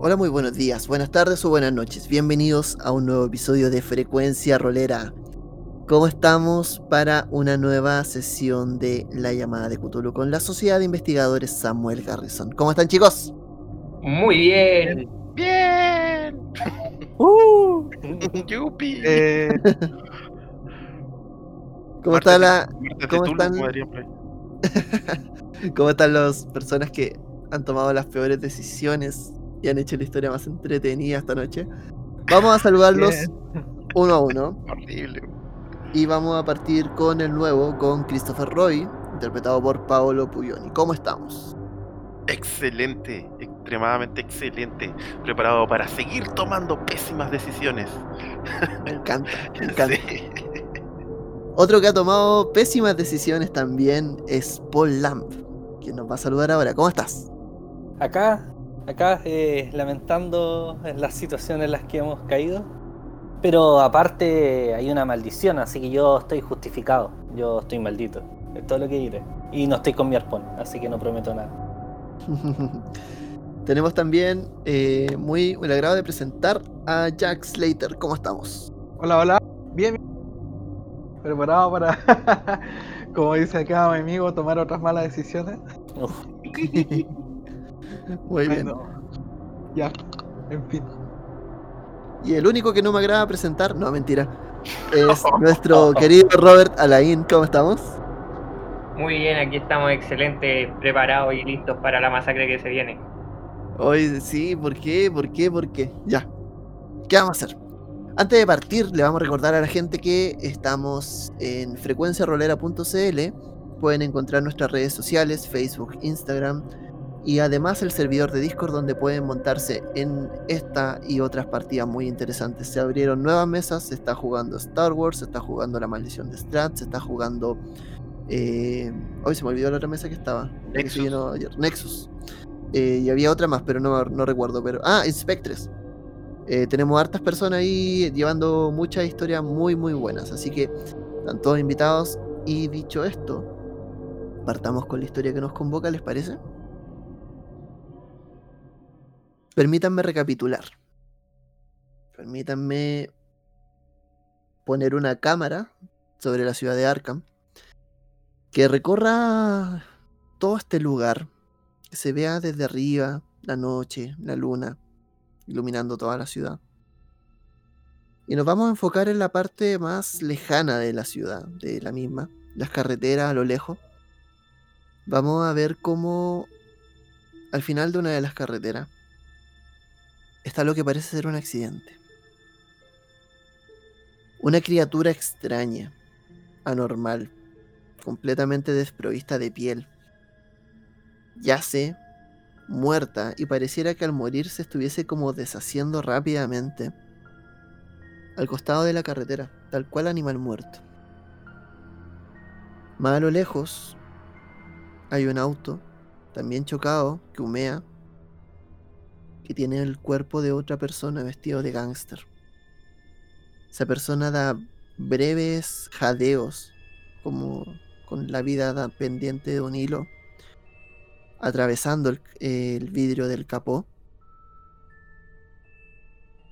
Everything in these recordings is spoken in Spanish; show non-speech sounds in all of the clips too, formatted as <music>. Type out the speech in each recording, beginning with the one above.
Hola, muy buenos días, buenas tardes o buenas noches. Bienvenidos a un nuevo episodio de Frecuencia Rolera. ¿Cómo estamos para una nueva sesión de La llamada de Cthulhu con la Sociedad de Investigadores Samuel Garrison? ¿Cómo están, chicos? Muy bien. Bien. <laughs> ¡Uh! <laughs> Yupi. Eh, ¿Cómo Marte está la, Marte cómo están? <laughs> ¿Cómo están las personas que han tomado las peores decisiones y han hecho la historia más entretenida esta noche? Vamos a saludarlos uno a uno Horrible. y vamos a partir con el nuevo, con Christopher Roy, interpretado por Paolo Puglioni. ¿Cómo estamos? Excelente, extremadamente excelente. Preparado para seguir tomando pésimas decisiones. Me encanta, me <laughs> encanta. Sí. Otro que ha tomado pésimas decisiones también es Paul Lamb, quien nos va a saludar ahora. ¿Cómo estás? Acá, acá, eh, lamentando las situaciones en las que hemos caído. Pero aparte hay una maldición, así que yo estoy justificado. Yo estoy maldito. Es todo lo que diré. Y no estoy con mi arpón, así que no prometo nada. <laughs> Tenemos también eh, muy el agrado de presentar a Jack Slater. ¿Cómo estamos? hola, hola. Bien. bien. Preparado para, <laughs> como dice acá mi amigo, tomar otras malas decisiones. <laughs> Muy Ay, bien. no. Ya. En fin. Y el único que no me agrada presentar, no, mentira, es <laughs> nuestro querido Robert Alain. ¿Cómo estamos? Muy bien, aquí estamos excelentes, preparados y listos para la masacre que se viene. Hoy sí, ¿por qué? ¿Por qué? ¿Por qué? Ya. ¿Qué vamos a hacer? Antes de partir, le vamos a recordar a la gente que estamos en frecuenciarolera.cl. Pueden encontrar nuestras redes sociales, Facebook, Instagram y además el servidor de Discord donde pueden montarse en esta y otras partidas muy interesantes. Se abrieron nuevas mesas, se está jugando Star Wars, se está jugando La Maldición de Strat, se está jugando... Eh... Hoy se me olvidó la otra mesa que estaba. que Nexus. llenó ayer. Nexus. Eh, y había otra más, pero no, no recuerdo. Pero, ah, Inspectres. Eh, tenemos hartas personas ahí llevando muchas historias muy, muy buenas. Así que están todos invitados. Y dicho esto, partamos con la historia que nos convoca, ¿les parece? Permítanme recapitular. Permítanme poner una cámara sobre la ciudad de Arkham que recorra todo este lugar que se vea desde arriba, la noche, la luna, iluminando toda la ciudad. Y nos vamos a enfocar en la parte más lejana de la ciudad, de la misma, las carreteras a lo lejos. Vamos a ver cómo al final de una de las carreteras está lo que parece ser un accidente. Una criatura extraña, anormal, completamente desprovista de piel yace muerta y pareciera que al morir se estuviese como deshaciendo rápidamente al costado de la carretera, tal cual animal muerto. Más a lo lejos hay un auto, también chocado, que humea, que tiene el cuerpo de otra persona vestido de gángster. Esa persona da breves jadeos, como con la vida da- pendiente de un hilo atravesando el, el vidrio del capó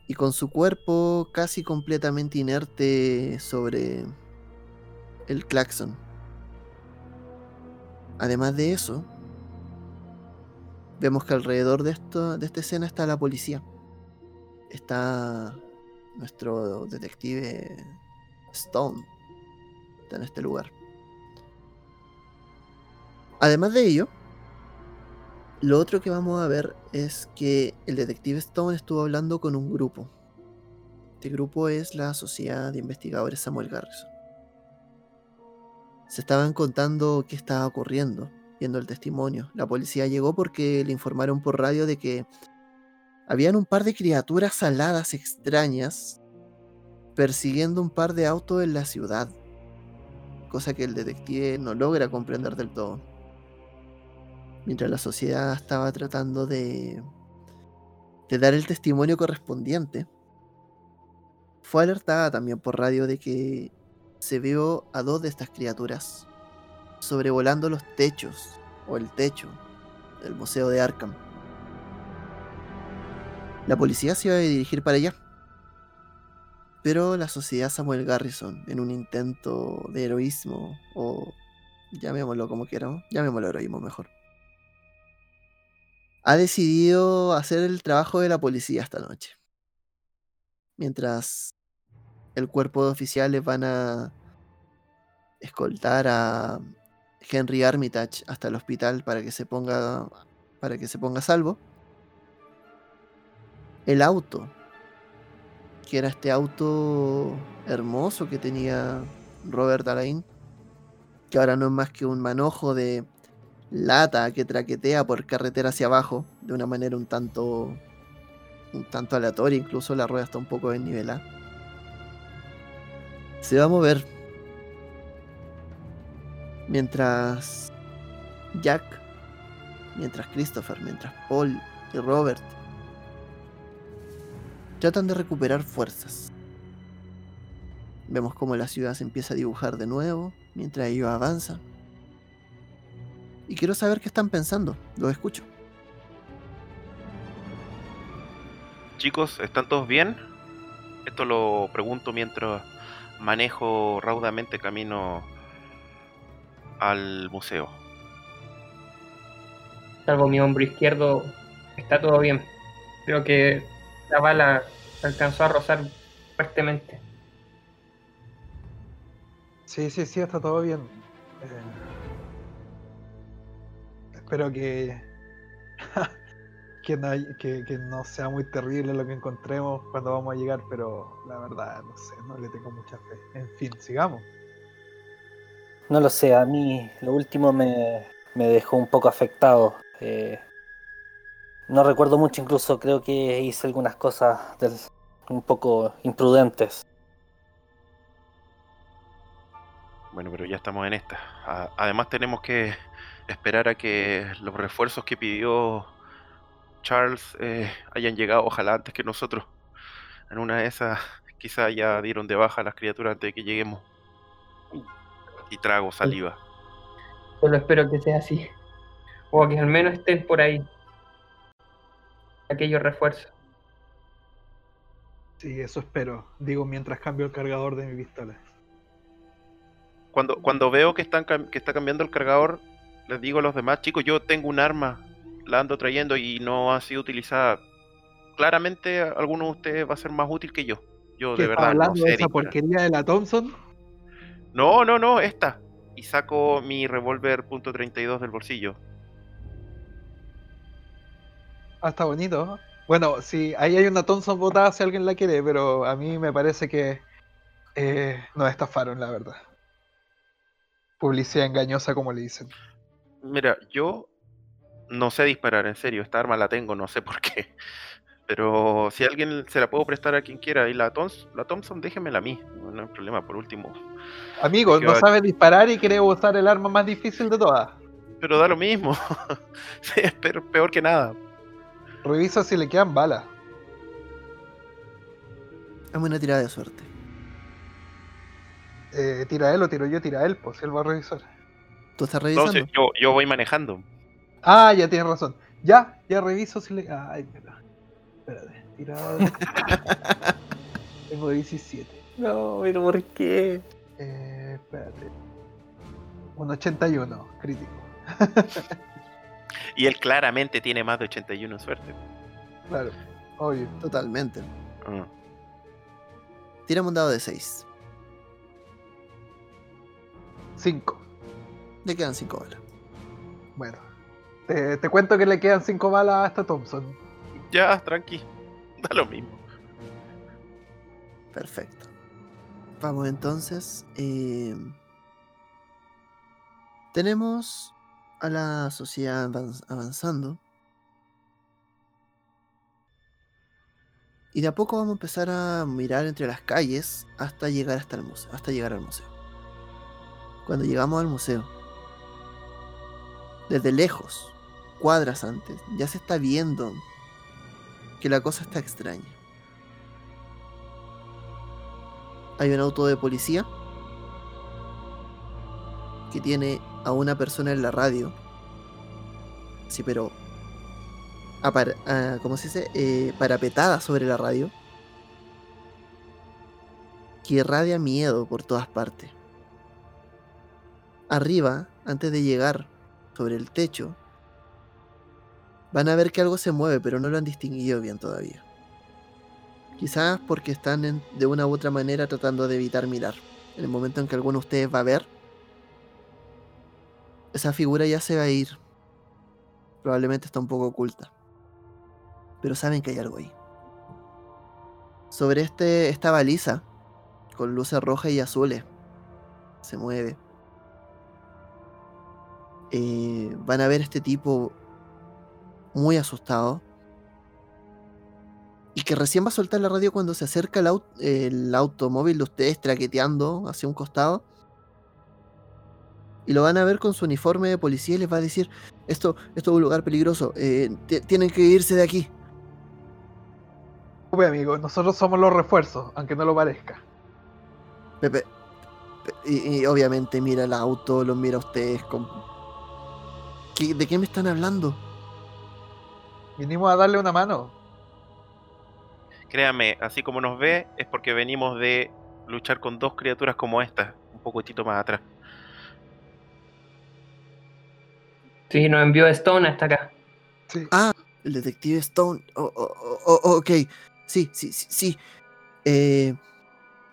y con su cuerpo casi completamente inerte sobre el claxon. Además de eso, vemos que alrededor de, esto, de esta escena está la policía. Está nuestro detective Stone. Está en este lugar. Además de ello, lo otro que vamos a ver es que el detective Stone estuvo hablando con un grupo. Este grupo es la Sociedad de Investigadores Samuel Garrison. Se estaban contando qué estaba ocurriendo, viendo el testimonio. La policía llegó porque le informaron por radio de que habían un par de criaturas aladas extrañas persiguiendo un par de autos en la ciudad. Cosa que el detective no logra comprender del todo mientras la sociedad estaba tratando de, de dar el testimonio correspondiente, fue alertada también por radio de que se vio a dos de estas criaturas sobrevolando los techos o el techo del Museo de Arkham. La policía se iba a dirigir para allá. Pero la sociedad Samuel Garrison, en un intento de heroísmo, o llamémoslo como quieramos, llamémoslo heroísmo mejor, ha decidido hacer el trabajo de la policía esta noche. Mientras el cuerpo de oficiales van a escoltar a Henry Armitage hasta el hospital para que se ponga para que se ponga a salvo. El auto, que era este auto hermoso que tenía Robert Alain, que ahora no es más que un manojo de lata que traquetea por carretera hacia abajo de una manera un tanto un tanto aleatoria, incluso la rueda está un poco desnivelada. Se va a mover mientras Jack, mientras Christopher, mientras Paul y Robert tratan de recuperar fuerzas. Vemos cómo la ciudad se empieza a dibujar de nuevo mientras ellos avanzan. Y quiero saber qué están pensando. Los escucho. Chicos, ¿están todos bien? Esto lo pregunto mientras manejo raudamente camino al museo. Salvo mi hombro izquierdo, está todo bien. Creo que la bala alcanzó a rozar fuertemente. Sí, sí, sí, está todo bien. Eh, espero que, <laughs> que, no, hay- que, que no sea muy terrible lo que encontremos cuando vamos a llegar, pero la verdad, no sé, no le tengo mucha fe. En fin, sigamos. No lo sé, a mí lo último me, me dejó un poco afectado. eh, no recuerdo mucho, incluso creo que hice algunas cosas del- un poco imprudentes. Bueno, pero ya estamos en esta. Además tenemos que esperar a que los refuerzos que pidió Charles eh, hayan llegado, ojalá antes que nosotros. En una de esas quizá ya dieron de baja a las criaturas antes de que lleguemos. Y trago saliva. Solo espero que sea así. O que al menos estén por ahí. Aquellos refuerzos. Sí, eso espero. Digo mientras cambio el cargador de mi pistola. Cuando, cuando veo que, están, que está cambiando el cargador, les digo a los demás, chicos, yo tengo un arma, la ando trayendo y no ha sido utilizada. Claramente a alguno de ustedes va a ser más útil que yo. Yo ¿Qué de verdad no hablando sé de esa disparar. porquería de la Thompson? No, no, no, esta. Y saco mi revólver .32 del bolsillo. Ah, está bonito. ¿no? Bueno, sí, ahí hay una Thompson botada si alguien la quiere, pero a mí me parece que eh, nos estafaron, la verdad. Publicidad engañosa, como le dicen. Mira, yo no sé disparar, en serio. Esta arma la tengo, no sé por qué. Pero si alguien se la puedo prestar a quien quiera. Y la, Thoms- la Thompson, déjemela a mí. No, hay problema, por último. Amigo, no va- sabe disparar y quiere usar el arma más difícil de todas. Pero da lo mismo. <laughs> Sí, es peor, peor que nada. Revisa si le quedan balas. Hazme una tirada de suerte. Eh, tira él o tiro yo, tira él, pues él va a revisar. ¿Tú estás revisando? Entonces, yo, yo voy manejando. Ah, ya tienes razón. Ya, ya reviso si le. Ay, espera. Espérate. Tirada <laughs> de- Tengo 17. No, pero ¿por qué? Eh, espérate. Un 81, crítico. <laughs> Y él claramente tiene más de 81 en suerte. Claro, obvio. Totalmente. Ah. Tirame un dado de 6. 5. Le quedan 5 balas. Bueno. Te, te cuento que le quedan 5 balas a esta Thompson. Ya, tranqui. <laughs> Da lo mismo. Perfecto. Vamos entonces. eh, tenemos a la sociedad avanz- avanzando. Y de a poco vamos a empezar a mirar entre las calles hasta llegar hasta el museo, hasta llegar al museo. Cuando llegamos al museo, desde lejos, cuadras antes, ya se está viendo que la cosa está extraña. Hay un auto de policía que tiene a una persona en la radio. Sí, pero apar- ah, ¿cómo se dice? Eh, parapetada sobre la radio que irradia miedo por todas partes. Arriba, antes de llegar sobre el techo, van a ver que algo se mueve, pero no lo han distinguido bien todavía. Quizás porque están de una u otra manera tratando de evitar mirar. En el momento en que alguno de ustedes va a ver, esa figura ya se va a ir. Probablemente está un poco oculta. Pero saben que hay algo ahí. Sobre este, esta baliza, con luces rojas y azules, se mueve. Eh, van a ver este tipo muy asustado. Y que recién va a soltar la radio cuando se acerca el, au- el automóvil de ustedes traqueteando hacia un costado. Y lo van a ver con su uniforme de policía y les va a decir, esto, esto es un lugar peligroso, eh, ti- tienen que irse de aquí. Uy, amigo, nosotros somos los refuerzos, aunque no lo parezca. Pepe, pe- y, y obviamente mira el auto, los mira a ustedes con... ¿Qué- ¿De qué me están hablando? Vinimos a darle una mano. Créame, así como nos ve, es porque venimos de luchar con dos criaturas como esta, un poquitito más atrás. Sí, nos envió Stone hasta acá. Sí. Ah, el detective Stone. Oh, oh, oh, oh, ok, sí, sí, sí, sí. Eh,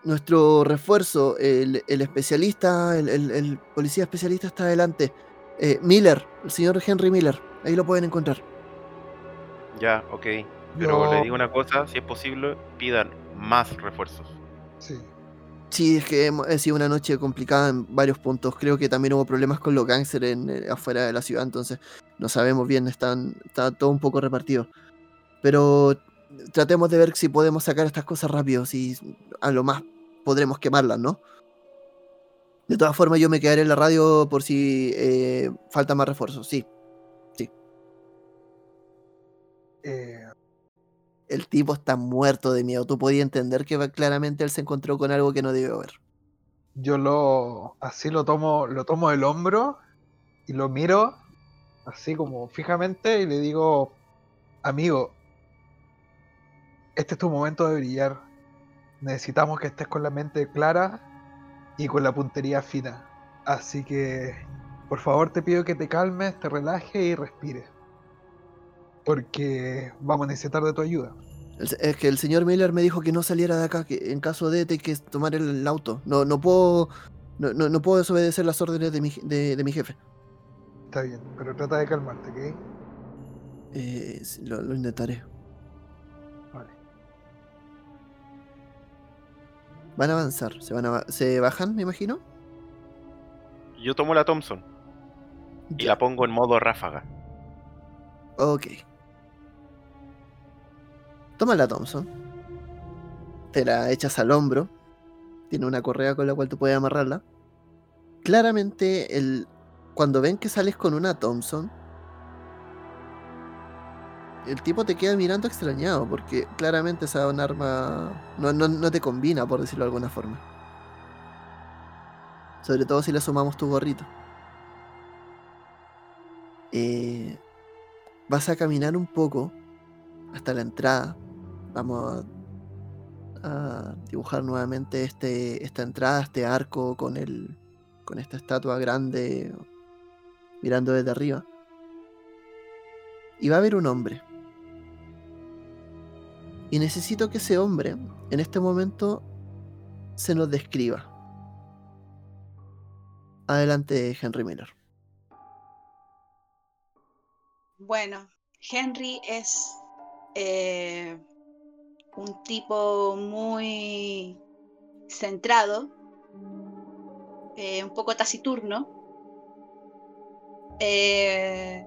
nuestro refuerzo, el, el especialista, el, el- el policía especialista está adelante. Eh, Miller, el señor Henry Miller, ahí lo pueden encontrar. Ya, ok. Pero le digo una cosa, si es posible, pidan más refuerzos. Sí. Sí, es que hemos- ha sido una noche complicada en varios puntos. Creo que también hubo problemas con los gangsters en, eh, afuera de la ciudad, entonces no sabemos bien, están, está todo un poco repartido. Pero tratemos de ver si podemos sacar estas cosas rápido, si a lo más podremos quemarlas, ¿no? De todas formas, yo me quedaré en la radio por si eh, falta más refuerzos, sí. Eh, El tipo está muerto de miedo. Tú podías entender que claramente él se encontró con algo que no debió haber. yo lo así lo tomo, lo tomo del hombro y lo miro así como fijamente y le digo, amigo, este es tu momento de brillar. Necesitamos que estés con la mente clara y con la puntería fina. Así que, por favor, te pido que te calmes, te relajes y respires. Porque vamos a necesitar de tu ayuda. Es que el señor Miller me dijo que no saliera de acá, que en caso de te que tomar el, el auto. No, no puedo. No, no, no puedo desobedecer las órdenes de mi, je- de, de mi jefe. Está bien, pero trata de calmarte, ¿ok? Eh, sí, lo, lo intentaré. Vale. Van a avanzar. Se, van a, se bajan, me imagino. Yo tomo la Thompson y Ya, la pongo en modo ráfaga. Ok. Toma la Thompson. Te la echas al hombro. Tiene una correa con la cual tú puedes amarrarla. Claramente, el, cuando ven que sales con una Thompson, el tipo te queda mirando extrañado porque claramente esa es un arma no, no, no te combina, por decirlo de alguna forma. Sobre todo si le sumamos tu gorrito. Eh, vas a caminar un poco hasta la entrada. Vamos a, dibujar nuevamente este, esta entrada, este arco con el, con esta estatua grande mirando desde arriba. Y va a haber un hombre. Y necesito que ese hombre, en este momento, se nos describa. Adelante, Henry Miller. Bueno, Henry es eh, un tipo muy centrado, eh, un poco taciturno. Eh,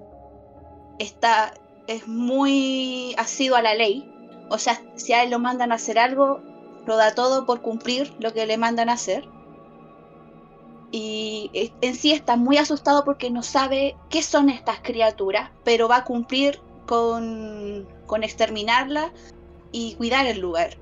está, es muy asido a la ley. O sea, si a él lo mandan a hacer algo, lo da todo por cumplir lo que le mandan a hacer. Y en sí está muy asustado porque no sabe qué son estas criaturas, pero va a cumplir con, con exterminarlas y cuidar el lugar.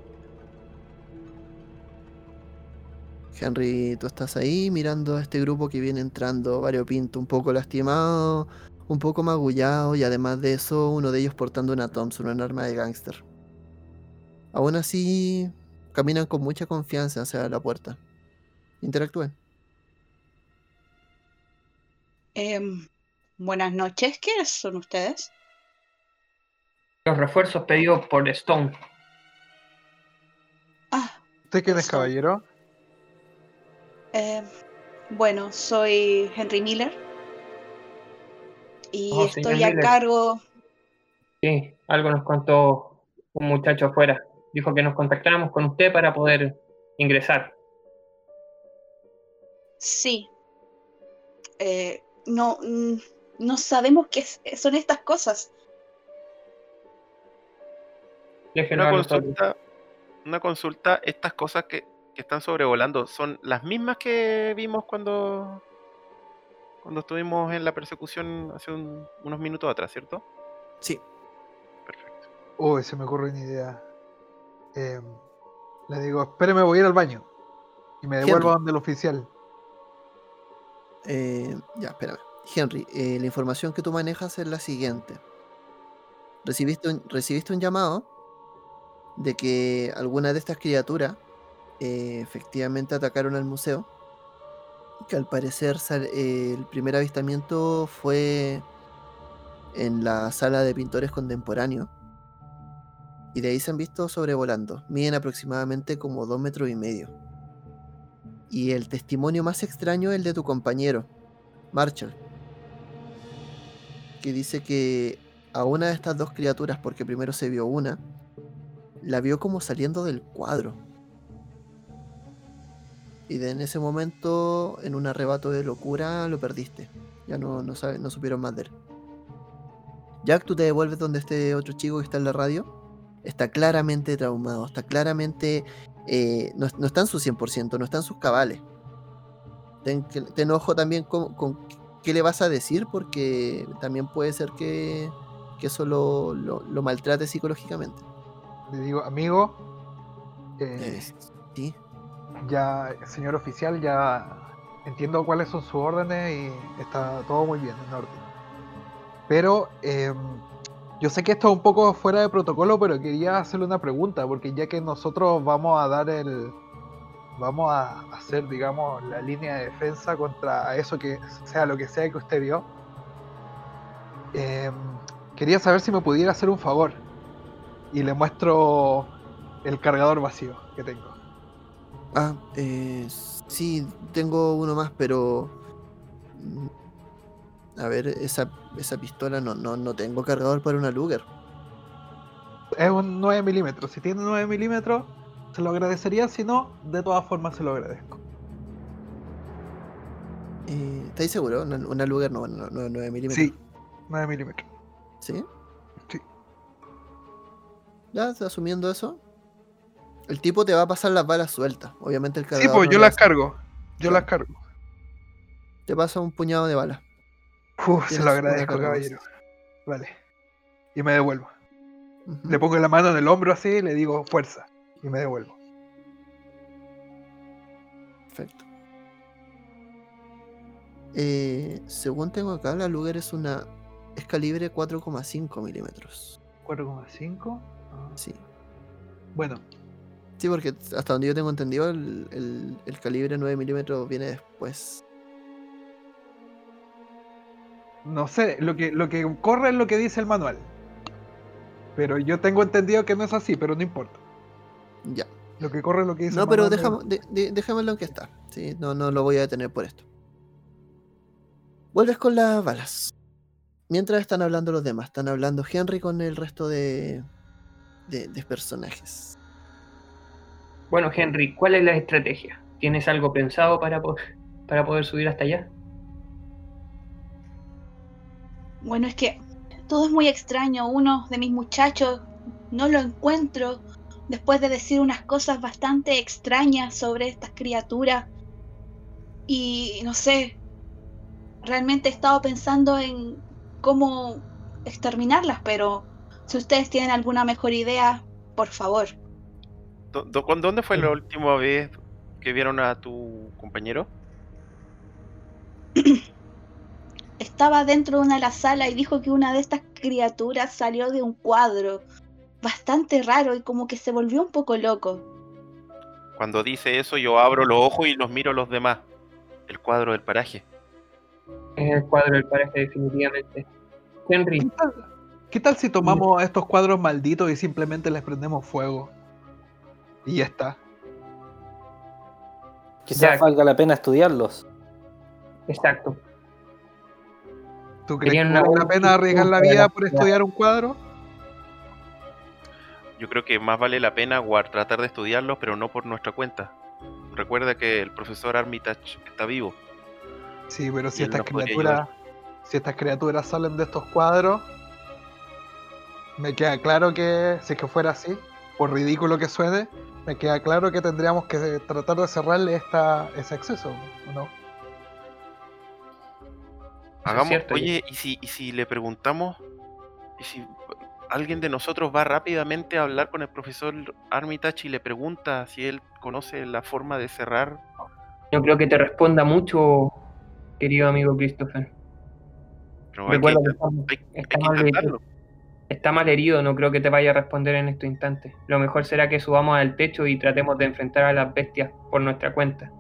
Henry, tú estás ahí mirando a este grupo que viene entrando variopinto, un poco lastimado, un poco magullados y además de eso uno de ellos portando una Thompson, un arma de gángster. Aún así, caminan con mucha confianza hacia la puerta. Interactúen. Em, buenas noches, ¿quiénes son ustedes? Los refuerzos pedidos por Stone. Ah, ¿Usted quién es, Eso. caballero? eh, bueno, soy Henry Miller. Y Oh, estoy a Miller. cargo. Sí, algo nos contó un muchacho afuera. Dijo que nos contactáramos con usted para poder ingresar. Sí. Eh, no, mm, no sabemos qué son estas cosas. Una consulta, una consulta, estas cosas que, que están sobrevolando, ¿son las mismas que vimos cuando, cuando estuvimos en la persecución hace un- unos minutos atrás, ¿cierto? Sí, Perfecto. Uy, se me ocurre una idea. Em, le digo, espéreme, voy a ir al baño. Y me devuelvo Henry. donde el oficial. Eh, ya, espérame. Henry, eh, la información que tú manejas es la siguiente. Recibiste un, recibiste un llamado de que alguna de estas criaturas eh, efectivamente atacaron al museo. Que al parecer eh, el primer avistamiento fue en la sala de pintores contemporáneos. Y de ahí se han visto sobrevolando. Miden aproximadamente como dos metros y medio. Y el testimonio más extraño es el de tu compañero, Marshall, que dice que a una de estas dos criaturas, porque primero se vio una, la vio como saliendo del cuadro. Y de en ese momento, en un arrebato de locura, lo perdiste. Ya no, no, sabe- no supieron más de él. Jack, tú te devuelves donde este otro chico que está en la radio. Está claramente traumado, está claramente eh, no, no está en su 100%, no está en sus cabales. Ten, que- ten ojo también con, con qué le vas a decir, porque también puede ser que, que eso lo- lo maltrate psicológicamente. Le digo, amigo, eh, Eh, sí, ya, señor oficial, ya entiendo cuáles son sus órdenes y está todo muy bien, en orden. Pero em, yo sé que esto es un poco fuera de protocolo, pero quería hacerle una pregunta, porque ya que nosotros vamos a dar el. Vamos a hacer, digamos, la línea de defensa contra eso que sea lo que sea que usted vio. em, quería saber si me pudiera hacer un favor. Y le muestro el cargador vacío que tengo. Ah, eh, sí, tengo uno más, pero... mm, A ver, esa, esa pistola no, no, no tengo cargador para una Luger. Es un 9 milímetros. Si tiene 9 milímetros, se lo agradecería. Si no, de todas formas se lo agradezco. Eh, ¿Estáis seguros? Una, una Luger no, no, no, 9 milímetros. Sí, 9 milímetros. Sí. Ya, asumiendo eso. El tipo te va a pasar las balas sueltas. Obviamente el Sí, cargador. pues no yo las hace. cargo. Yo las cargo. Te pasa un puñado de balas. Uf, se lo agradezco, caballero. Vale. Y me devuelvo. Le pongo la mano en el hombro así y le digo fuerza. Y me devuelvo. Perfecto. Eh, según tengo acá, la Luger es una. Es calibre 4,5 milímetros. 4,5. Sí. Bueno, Sí, porque hasta donde yo tengo entendido, el, el- el calibre 9 milímetros viene después. no sé. Lo que, lo que corre es lo que dice el manual. Pero yo tengo entendido que no es así, pero no importa. Ya. Lo que corre es lo que dice No, el pero manual. de- en que está. Sí, no, no lo voy a detener por esto. Vuelves con las balas. Mientras están hablando los demás, están hablando Henry con el resto de, de, de personajes. Bueno, Henry, ¿cuál es la estrategia? ¿Tienes algo pensado para, po- para poder subir hasta allá? Bueno, es que todo es muy extraño. Uno de mis muchachos no lo encuentro después de decir unas cosas bastante extrañas sobre estas criaturas. Y no sé, realmente he estado pensando en cómo exterminarlas, pero si ustedes tienen alguna mejor idea, por favor. ¿Dó- dó- con- ¿Dónde fue la última vez que vieron a tu compañero? Es- <clears throat> estaba dentro de una de las salas y dijo que una de estas criaturas salió de un cuadro bastante raro y como que se volvió un poco loco. Cuando dice eso, yo abro los ojos y los miro a los demás. El cuadro del paraje. Es el cuadro del paraje, definitivamente. Henry, <laughs> ¿Qué tal, si tomamos a estos cuadros malditos y simplemente les prendemos fuego? Y ya está. Quizás valga la pena estudiarlos. exacto. ¿Tú crees que vale la pena arriesgar la vida por estudiar un cuadro? Yo creo que más vale la pena tratar de estudiarlos, pero no por nuestra cuenta. Recuerda que el profesor Armitage está vivo. Sí, pero si estas criaturas, si estas criaturas salen de estos cuadros, me queda claro que si es que fuera así, por ridículo que suene, me queda claro que tendríamos que tratar de cerrarle esta, ese acceso, ¿o ¿no? Hagamos, cierto, oye, ¿y si, y si le preguntamos, y si alguien de nosotros va rápidamente a hablar con el profesor Armitage y le pregunta si él conoce la forma de cerrar? Yo creo que te responda mucho, querido amigo Christopher. Pero hay que, Recuerda que hay- hay que mal herido, intentarlo. Está mal herido, no creo que te vaya a responder en este instante. Lo mejor será que subamos al techo y tratemos de enfrentar a las bestias por nuestra cuenta.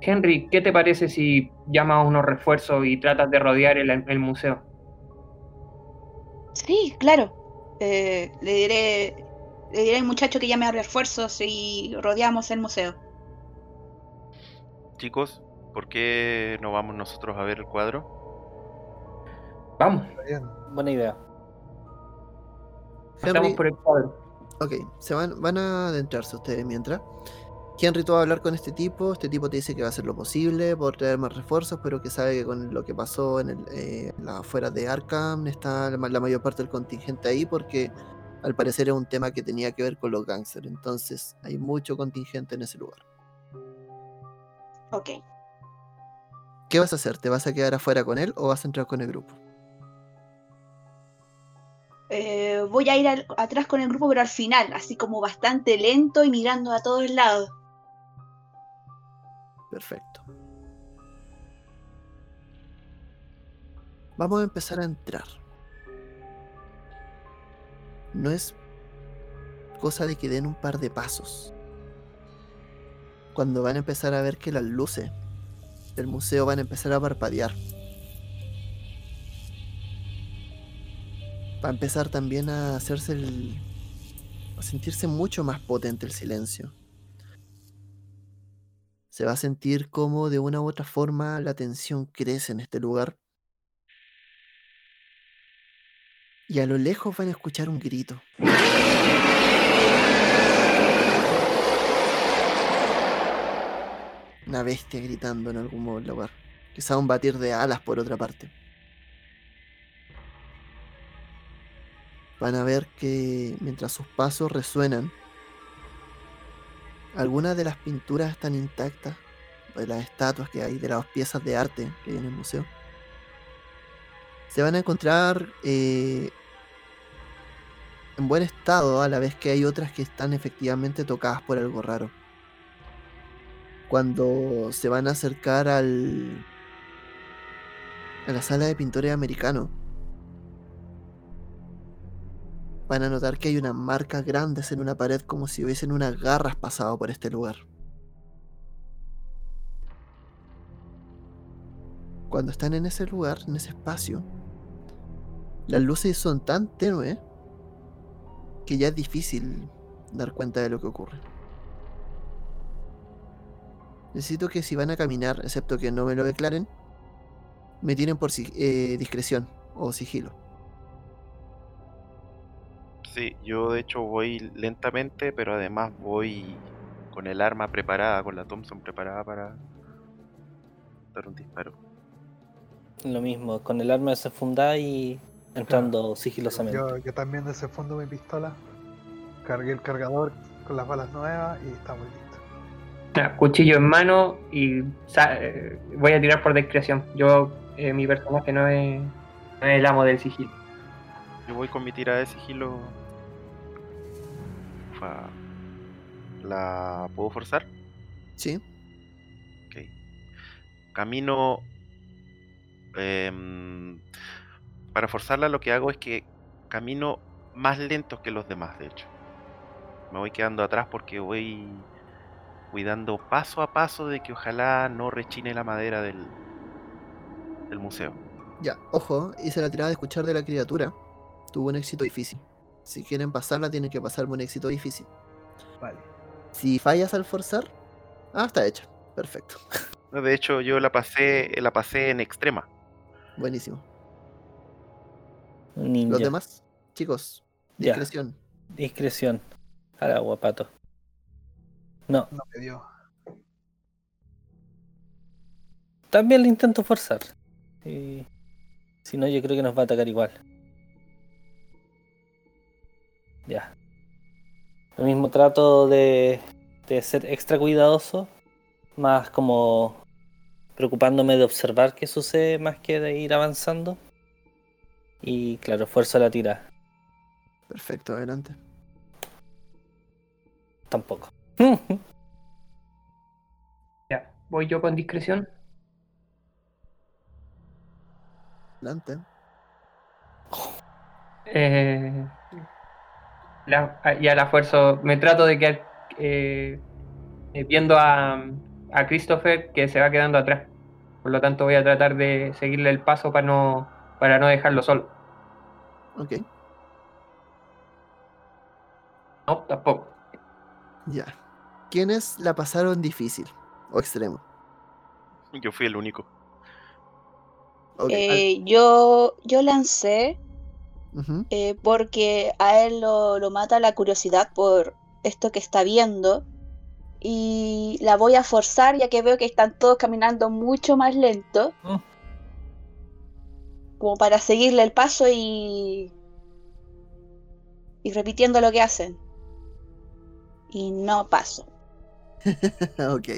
Henry, ¿qué te parece si llamas a unos refuerzos y tratas de rodear el, el museo? Sí, claro. Eh, le diré, le diré al muchacho que llame a refuerzos y rodeamos el museo. Chicos, ¿por qué no vamos nosotros a ver el cuadro? Vamos, bien. Buena idea. Henry, por el cuadro. ok, se van, van a adentrarse ustedes mientras. Henry, tú vas a hablar con este tipo. Este tipo te dice que va a hacer lo posible por traer más refuerzos, pero que sabe que con lo que pasó en, el, eh, en las afueras de Arkham está la, la mayor parte del contingente ahí porque al parecer es un tema que tenía que ver con los gangsters. Entonces hay mucho contingente en ese lugar. Ok. ¿Qué vas a hacer? ¿Te vas a quedar afuera con él o vas a entrar con el grupo? Eh, voy a ir atrás con el grupo, pero al final, así como bastante lento y mirando a todos lados. Perfecto. Vamos a empezar a entrar. No es cosa de que den un par de pasos. Cuando van a empezar a ver que las luces del museo van a empezar a parpadear. Va a empezar también a hacerse el. a sentirse mucho más potente el silencio se va a sentir como de una u otra forma la tensión crece en este lugar. Y a lo lejos van a escuchar un grito. Una bestia gritando en algún lugar. Quizá un batir de alas por otra parte. Van a ver que mientras sus pasos resuenan, algunas de las pinturas están intactas, de las estatuas que hay, de las piezas de arte que hay en el museo. Se van a encontrar eh, en buen estado, a la vez que hay otras que están efectivamente tocadas por algo raro. Cuando se van a acercar al a la sala de pintores americanos, van a notar que hay unas marcas grandes en una pared como si hubiesen unas garras pasado por este lugar. Cuando están en ese lugar, en ese espacio, las luces son tan tenues que ya es difícil dar cuenta de lo que ocurre. Necesito que si van a caminar, excepto que no me lo declaren, me tienen por eh, discreción o sigilo. Sí, yo de hecho voy lentamente, pero además voy con el arma preparada, con la Thompson preparada para dar un disparo. Lo mismo, con el arma desenfundada y entrando sigilosamente. Yo, yo también desenfundo mi pistola, cargué el cargador con las balas nuevas y estamos listos. Cuchillo en mano y eh, voy a tirar por discreción. Yo, eh, mi personaje no es, no es el amo del sigilo. Yo voy con mi tirada de sigilo. ¿La puedo forzar? ¿Sí? Ok. Camino Em, para forzarla lo que hago es que camino más lento que los demás, de hecho. Me voy quedando atrás porque voy cuidando paso a paso de que ojalá no rechine la madera del, del museo. Ya, ojo, hice la tirada de escuchar de la criatura. Tuvo un éxito difícil. Si quieren pasarla, tienen que pasar un éxito difícil. Vale. Si fallas al forzar, ah, está hecha. Perfecto. <laughs> No, De hecho, yo la pasé, la pasé en extrema. Buenísimo. Ninja. Los demás, chicos, Ya. discreción. Discreción. A la guapato. No, No me dio. también le intento forzar. Y si no, yo creo que nos va a atacar igual. Ya. Lo mismo trato de, de ser extra cuidadoso, más como preocupándome de observar qué sucede más que de ir avanzando. Y claro, fuerzo la tira. Perfecto, adelante. Tampoco. <laughs> Ya, voy yo con discreción. Adelante. Eh, la- a- ya la fuerzo. Me trato de quedar eh, eh, viendo a, a Christopher que se va quedando atrás. Por lo tanto, voy a tratar de seguirle el paso para no, para no dejarlo solo. Ok, No, tampoco. ya. ¿Quiénes la pasaron difícil o extremo? Yo fui el único. Ok, al- Eh, yo, yo lancé eh, porque a él lo, lo mata la curiosidad por esto que está viendo. Y la voy a forzar ya que veo que están todos caminando mucho más lento. Mm. Como para seguirle el paso y. y repitiendo lo que hacen. Y no paso. <laughs> ok.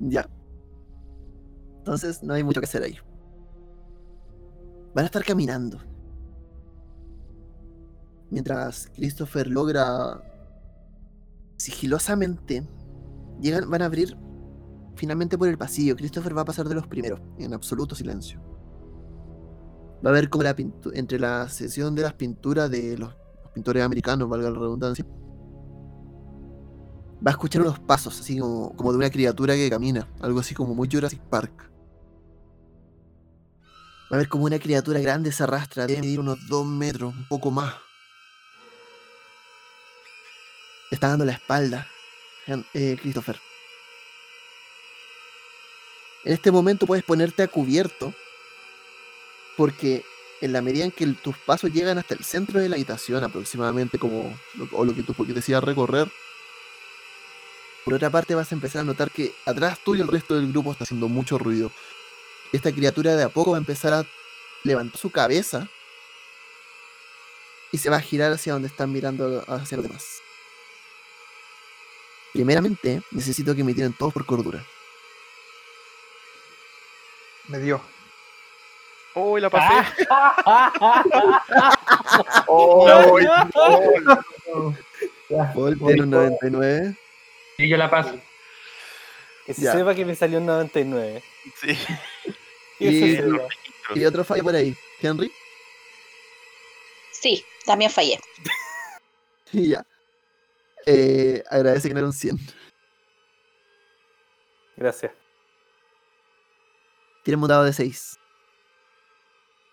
Ya. Entonces no hay mucho que hacer ahí. Van a estar caminando. Mientras Christopher logra sigilosamente llegan, van a abrir finalmente por el pasillo. Christopher va a pasar de los primeros, en absoluto silencio. Va a ver como la entre la sesión de las pinturas de los, pintores americanos, valga la redundancia, va a escuchar unos pasos, así como, como de una criatura que camina, algo así como muy Jurassic Park. Va a ver como una criatura grande se arrastra, debe medir unos dos metros, un poco más. Le está dando la espalda, eh, Christopher. En este momento puedes ponerte a cubierto, porque en la medida en que tus pasos llegan hasta el centro de la habitación, aproximadamente como, lo- o lo que tú decías recorrer, por otra parte vas a empezar a notar que atrás tuyo el resto del grupo está haciendo mucho ruido. Esta criatura de a poco va a empezar a levantar su cabeza y se va a girar hacia donde están mirando hacia los demás. Primeramente, necesito que me tiren todos por cordura. Me dio. ¡Uy, la pasé! <laughs> Oh, Paul voy tiene un todo. 99. Y yo la paso. Que se Ya. sepa que me salió un 99. Sí. <laughs> Y. Y otro fallo por ahí. Henry. Sí, también fallé. <laughs> Y ya. Eh, agradece que no era un 100. Gracias. Tiene un dado de 6.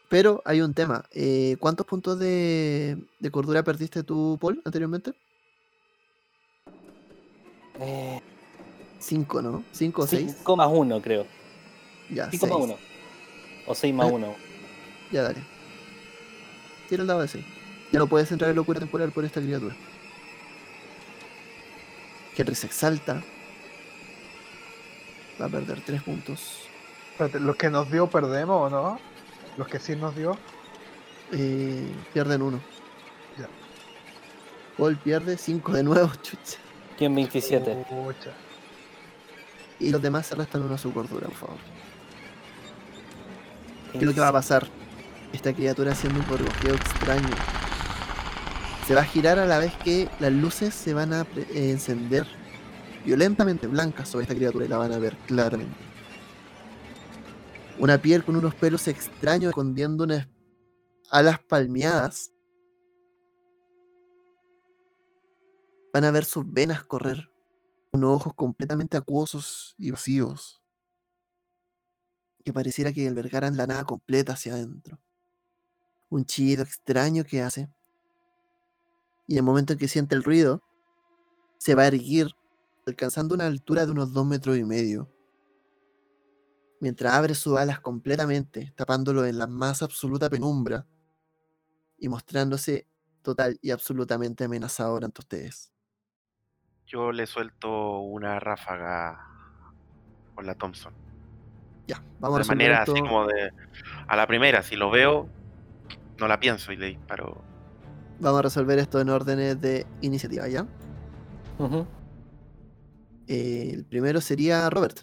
Pero hay un tema. eh, ¿Cuántos puntos de, de cordura perdiste tú, Paul, anteriormente? Eh, 5, ¿no? 5 o 6. 5 más 1, creo. Ya, 5 más seis. 1. O 6 más Ah. 1. Ya, dale. Tira el dado de 6. Ya no puedes entrar en locura temporal por esta criatura. Henry se exalta. Va a perder 3 puntos. Espérate, ¿los que nos dio perdemos o no? Los que sí nos dio. Eh, pierden 1. Ya. Paul pierde 5 de nuevo, <laughs> chucha. ¿Quién 27? Pucha. Y los demás se restan uno a su cordura, por favor. ¿Qué es lo que va a pasar? Esta criatura haciendo un gorgojeo extraño. Se va a girar a la vez que las luces se van a eh, encender violentamente blancas sobre esta criatura y la van a ver claramente. Una piel con unos pelos extraños escondiendo unas alas palmeadas. Van a ver sus venas correr, unos ojos completamente acuosos y vacíos, que pareciera que albergaran la nada completa hacia adentro. Un chillido extraño que hace, y en el momento en que siente el ruido, se va a erguir, alcanzando una altura de unos dos metros y medio mientras abre sus alas completamente, tapándolo en la más absoluta penumbra y mostrándose total y absolutamente amenazador ante ustedes. Yo le suelto una ráfaga con la Thompson. Ya, vamos a De manera así como de. A la primera, si lo veo, no la pienso y le disparo. Vamos a resolver esto en órdenes de iniciativa, ¿ya? Eh, el primero sería Robert.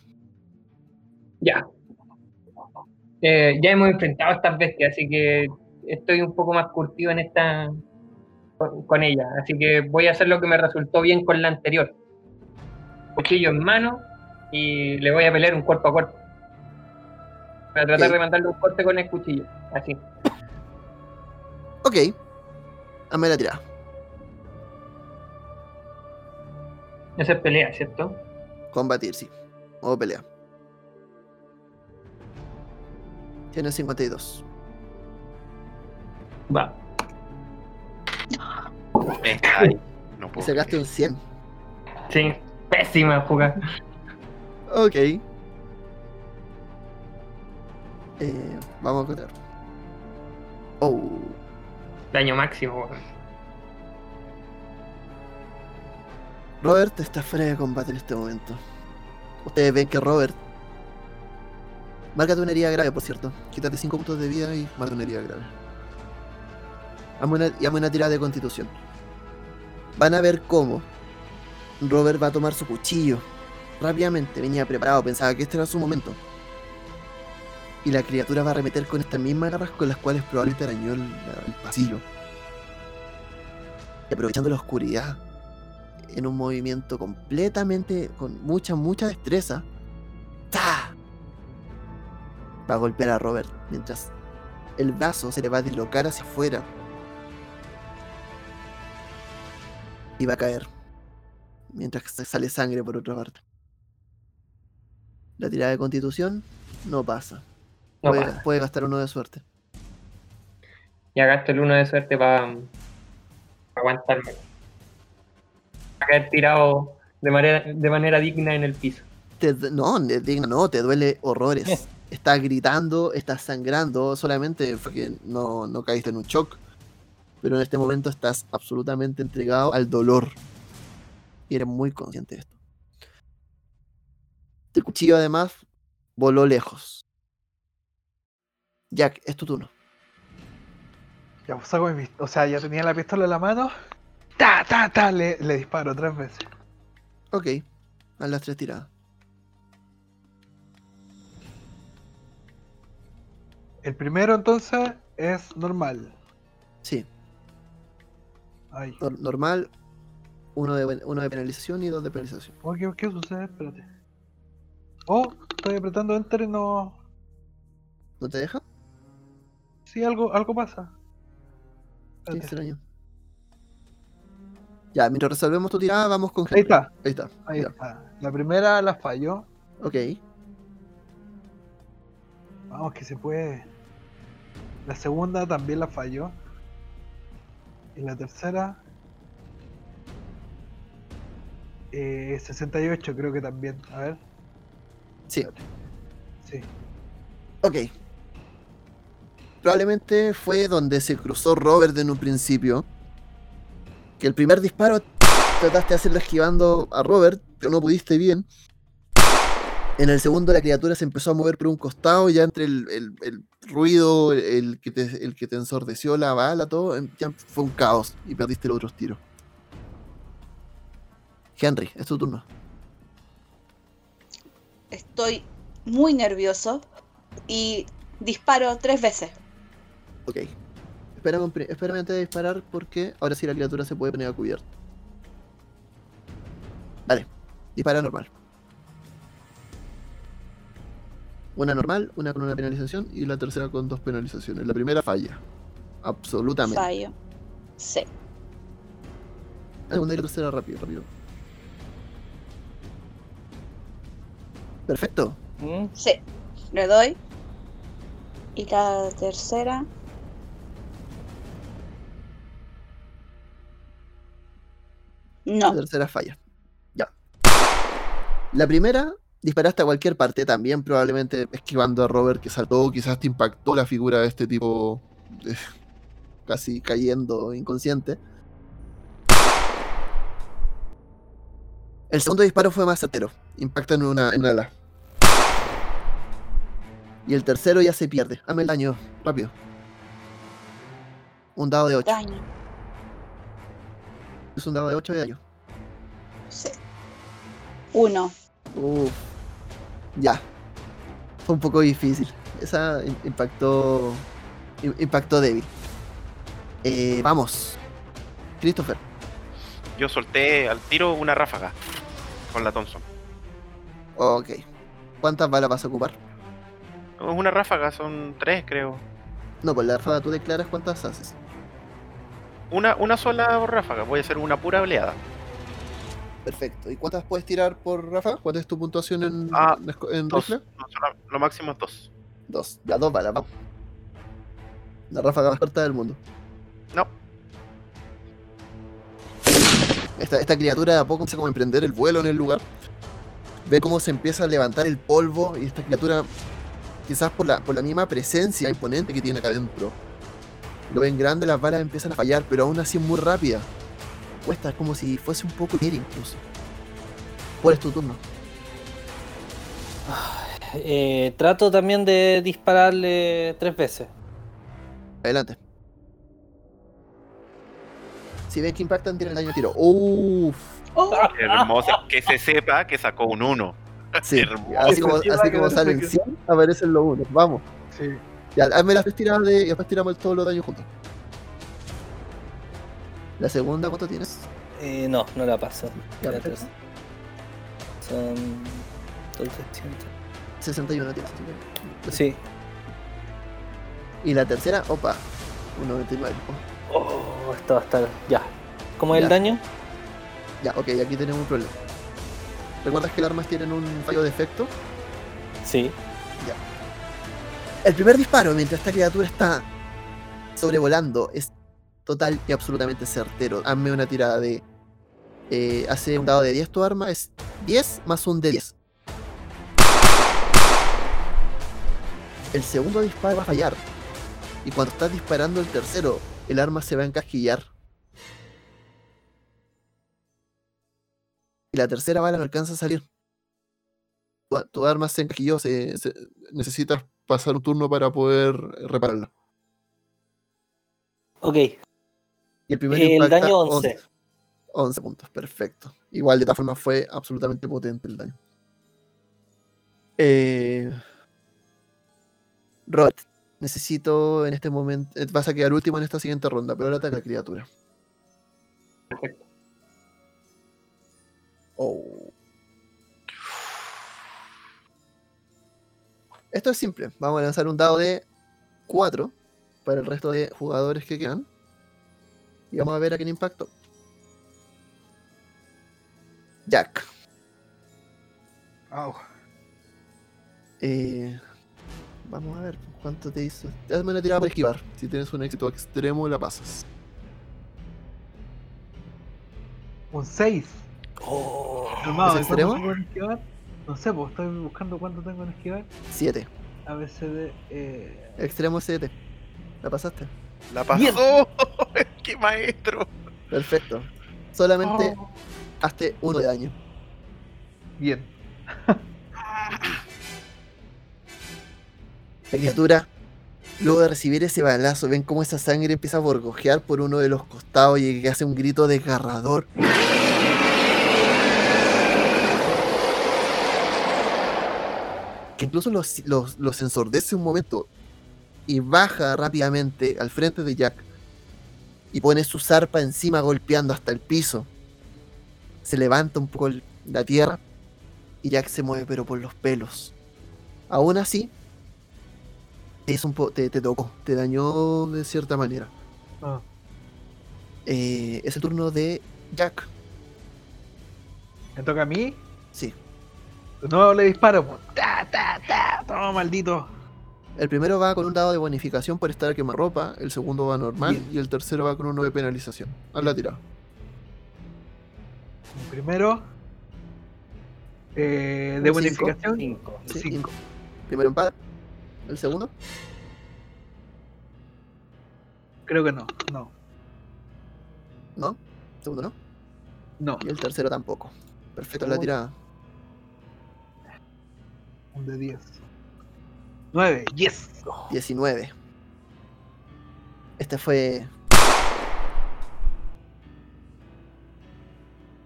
Ya. Eh, ya hemos enfrentado a estas bestias, así que estoy un poco más curtido en esta con, con ella. Así que voy a hacer lo que me resultó bien con la anterior. Cuchillo en mano y le voy a pelear un cuerpo a cuerpo. Para tratar de mandarle un corte con el cuchillo. Así. Ok. Hazme la tirada. Esa es pelea, ¿cierto? Combatir, sí. O pelea. Tiene 52. Va. <laughs> No puedo. sacaste creer. un 100. Sí. Pésima jugada. Ok. Eh, vamos a contar. Oh. Daño máximo. Robert está fuera de combate en este momento. Ustedes ven que Robert. Márcate una herida grave, por cierto. Quítate 5 puntos de vida y marca una herida grave. Hazme y hazme una tirada de constitución. Van a ver cómo Robert va a tomar su cuchillo. Rápidamente, venía preparado, pensaba que este era su momento. Y la criatura va a arremeter con estas mismas garras con las cuales probablemente arañó el, pasillo. Y aprovechando la oscuridad, en un movimiento completamente con mucha, mucha destreza, ¡ta! va a golpear a Robert mientras el brazo se le va a dislocar hacia afuera y va a caer mientras que sale sangre por otra parte. La tirada de constitución no pasa. No puede, gastar uno de suerte. Ya gasto el uno de suerte para aguantarme. Para caer tirado de manera, de manera digna en el piso. Te- no, digna, no, te duele horrores. Estás gritando, estás sangrando, solamente fue que no, no caíste en un shock. Pero en este momento estás absolutamente entregado al dolor. Y eres muy consciente de esto. El cuchillo además voló lejos. Jack, es tu turno. Ya pues, saco mi O sea, ya tenía la pistola en la mano. ¡Ta, ta, ta! Le, le disparo tres veces. Ok, haz las tres tiradas. El primero entonces es normal. Sí, Ay. normal, uno de, uno de penalización y dos de penalización. ¿qué, qué sucede? Espérate. Oh, estoy apretando enter y no. ¿No te deja? Sí, algo, algo pasa. Qué extraño. Ya, mientras resolvemos tu tirada, vamos con Ahí Henry. está, Ahí está. ahí ya. está. La primera la falló. Ok. Vamos, que se puede. La segunda también la falló. Y la tercera. Eh, 68 creo que también. A ver. Sí, Sí. ok. Probablemente fue donde se cruzó Robert en un principio. Que el primer disparo trataste de hacerlo esquivando a Robert, pero no pudiste bien. En el segundo la criatura se empezó a mover por un costado, ya entre el, ruido, el, el que te, el que te ensordeció la bala, todo, em- ya fue un caos y perdiste los otros tiros. Henry, es tu turno. Estoy muy nervioso y disparo tres veces. Ok. Espérame, espérame antes de disparar porque ahora sí la criatura se puede poner a cubierto. Vale, dispara normal. Una normal, una con una penalización y la tercera con dos penalizaciones. La primera falla. Absolutamente. Fallo. Sí. La segunda y la tercera rápido, rápido. Perfecto. ¿Mm? Sí. Le doy. Y la tercera. La No. tercera falla. Ya. La primera, disparaste a cualquier parte también, probablemente esquivando a Robert que saltó, quizás te impactó la figura de este tipo eh, casi cayendo inconsciente. El segundo disparo fue más certero, impacta en una, en una ala. Y el tercero ya se pierde. Hazme el daño, rápido. Un dado de 8. Daño. Es un dado de 8 de daño. Sí. Uno. Uf, ya. Fue un poco difícil. Esa im- impactó. im- Impactó débil. Eh, vamos. Christopher. Yo solté al tiro una ráfaga con la Thompson. Ok. ¿Cuántas balas vas a ocupar? Es una ráfaga, son tres, creo. No, pues la ráfaga tú declaras cuántas haces. Una, una sola ráfaga, voy a hacer una pura oleada. Perfecto. ¿Y cuántas puedes tirar por ráfaga? ¿Cuál es tu puntuación en, Ah, en Dos. No, lo máximo es dos. Dos. Ya, dos balas, vamos. La ráfaga más corta del mundo. No. Esta, esta criatura de a poco comienza como a emprender el vuelo en el lugar. Ve cómo se empieza a levantar el polvo y esta criatura, quizás por la, por la misma presencia imponente que tiene acá adentro, lo ven grande, las balas empiezan a fallar, pero aún así es muy rápida. Cuesta como si fuese un poco libre incluso. ¿Cuál es tu turno? Eh, trato también de dispararle tres veces. Adelante. Si ves que impactan, tiene el daño de tiro. Uff. Oh, Hermosa, que se sepa que sacó un uno. Sí, <laughs> Hermoso. así como, así como salen qué- 100, aparecen los unos. Vamos. Sí. Ya, hazme las tres tiradas de, y después tiramos todos los daños juntos. La segunda, ¿cuánto tienes? Eh, no, no la paso. Ya, La tercera. Son. 300. 61 tienes. Sí. Y la tercera, opa, un 99. Oh, Oh, esto va a estar. Ya. ¿Cómo es Ya. el daño? Ya, ok, aquí tenemos un problema. ¿Recuerdas que las armas tienen un fallo de efecto? Sí. El primer disparo, mientras esta criatura está sobrevolando, es total y absolutamente certero. Hazme una tirada de. eh, hace un dado de 10 tu arma, es 10 más un de 10. El segundo disparo va a fallar. Y cuando estás disparando el tercero, el arma se va a encasquillar. Y la tercera bala no alcanza a salir. Tu, arma se encasquilló, se, se- necesitas pasar un turno para poder repararla. Ok. Y el primer El daño 11. 11 puntos, perfecto. Igual de todas formas fue absolutamente potente el daño. Eh... Robert, necesito en este momento. eh, Vas a quedar último en esta siguiente ronda, pero ahora ataca la criatura. Perfecto. Oh. Esto es simple. Vamos a lanzar un dado de 4 para el resto de jugadores que quedan. Y vamos a ver a quién impacto. Jack. Eh, vamos a ver cuánto te hizo. Hazme una tirada para esquivar. Si tienes un éxito extremo, la pasas. Un 6. Oh. Calmado, ¿Es ¿cuánto extremo? No sé, pues estoy buscando cuánto tengo en esquivar. 7. ABCD. Eh... Extremo 7. La pasaste. ¡La pasó! <laughs> ¡Qué maestro! Perfecto. Solamente oh, hazte uno de daño. Bien. La criatura, luego de recibir ese balazo, ven cómo esa sangre empieza a borgojear por uno de los costados y que hace un grito desgarrador. Que incluso los, los, los ensordece un momento y baja rápidamente al frente de Jack y pone su zarpa encima golpeando hasta el piso. Se levanta un poco la tierra y Jack se mueve pero por los pelos. Aún así, te, hizo un po- te, te tocó, te dañó de cierta manera. Ah, Eh, es el turno de Jack. ¿Me toca a mí? Nuevo le disparo. po. Ta, ta, ta. Toma, maldito. El primero va con un dado de bonificación por estar a quemarropa, el segundo va normal Bien. y el tercero va con uno de penalización. Haz la tirada. El primero. eh, de Un bonificación. Cinco. Sí, Cinco. Primero empate. El segundo, Creo que no. No. no. Segundo no. No. Y el tercero tampoco. Perfecto, la tirada. De 10. 9. Yes. 19. Este fue.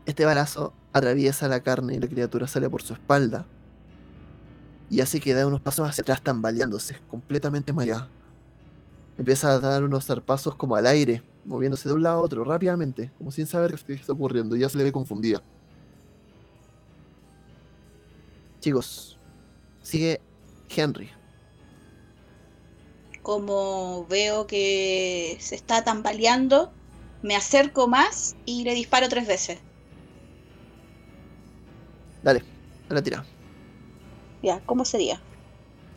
Este balazo atraviesa la carne y la criatura sale por su espalda. Y hace que da unos pasos hacia atrás tambaleándose, completamente mareada. Empieza a dar unos zarpazos como al aire, moviéndose de un lado a otro rápidamente, como sin saber qué está ocurriendo. Ya se le ve confundida. Chicos, sigue Henry. Como veo que se está tambaleando, me acerco más y le disparo tres veces. Dale, a la tira. Ya, ¿cómo sería?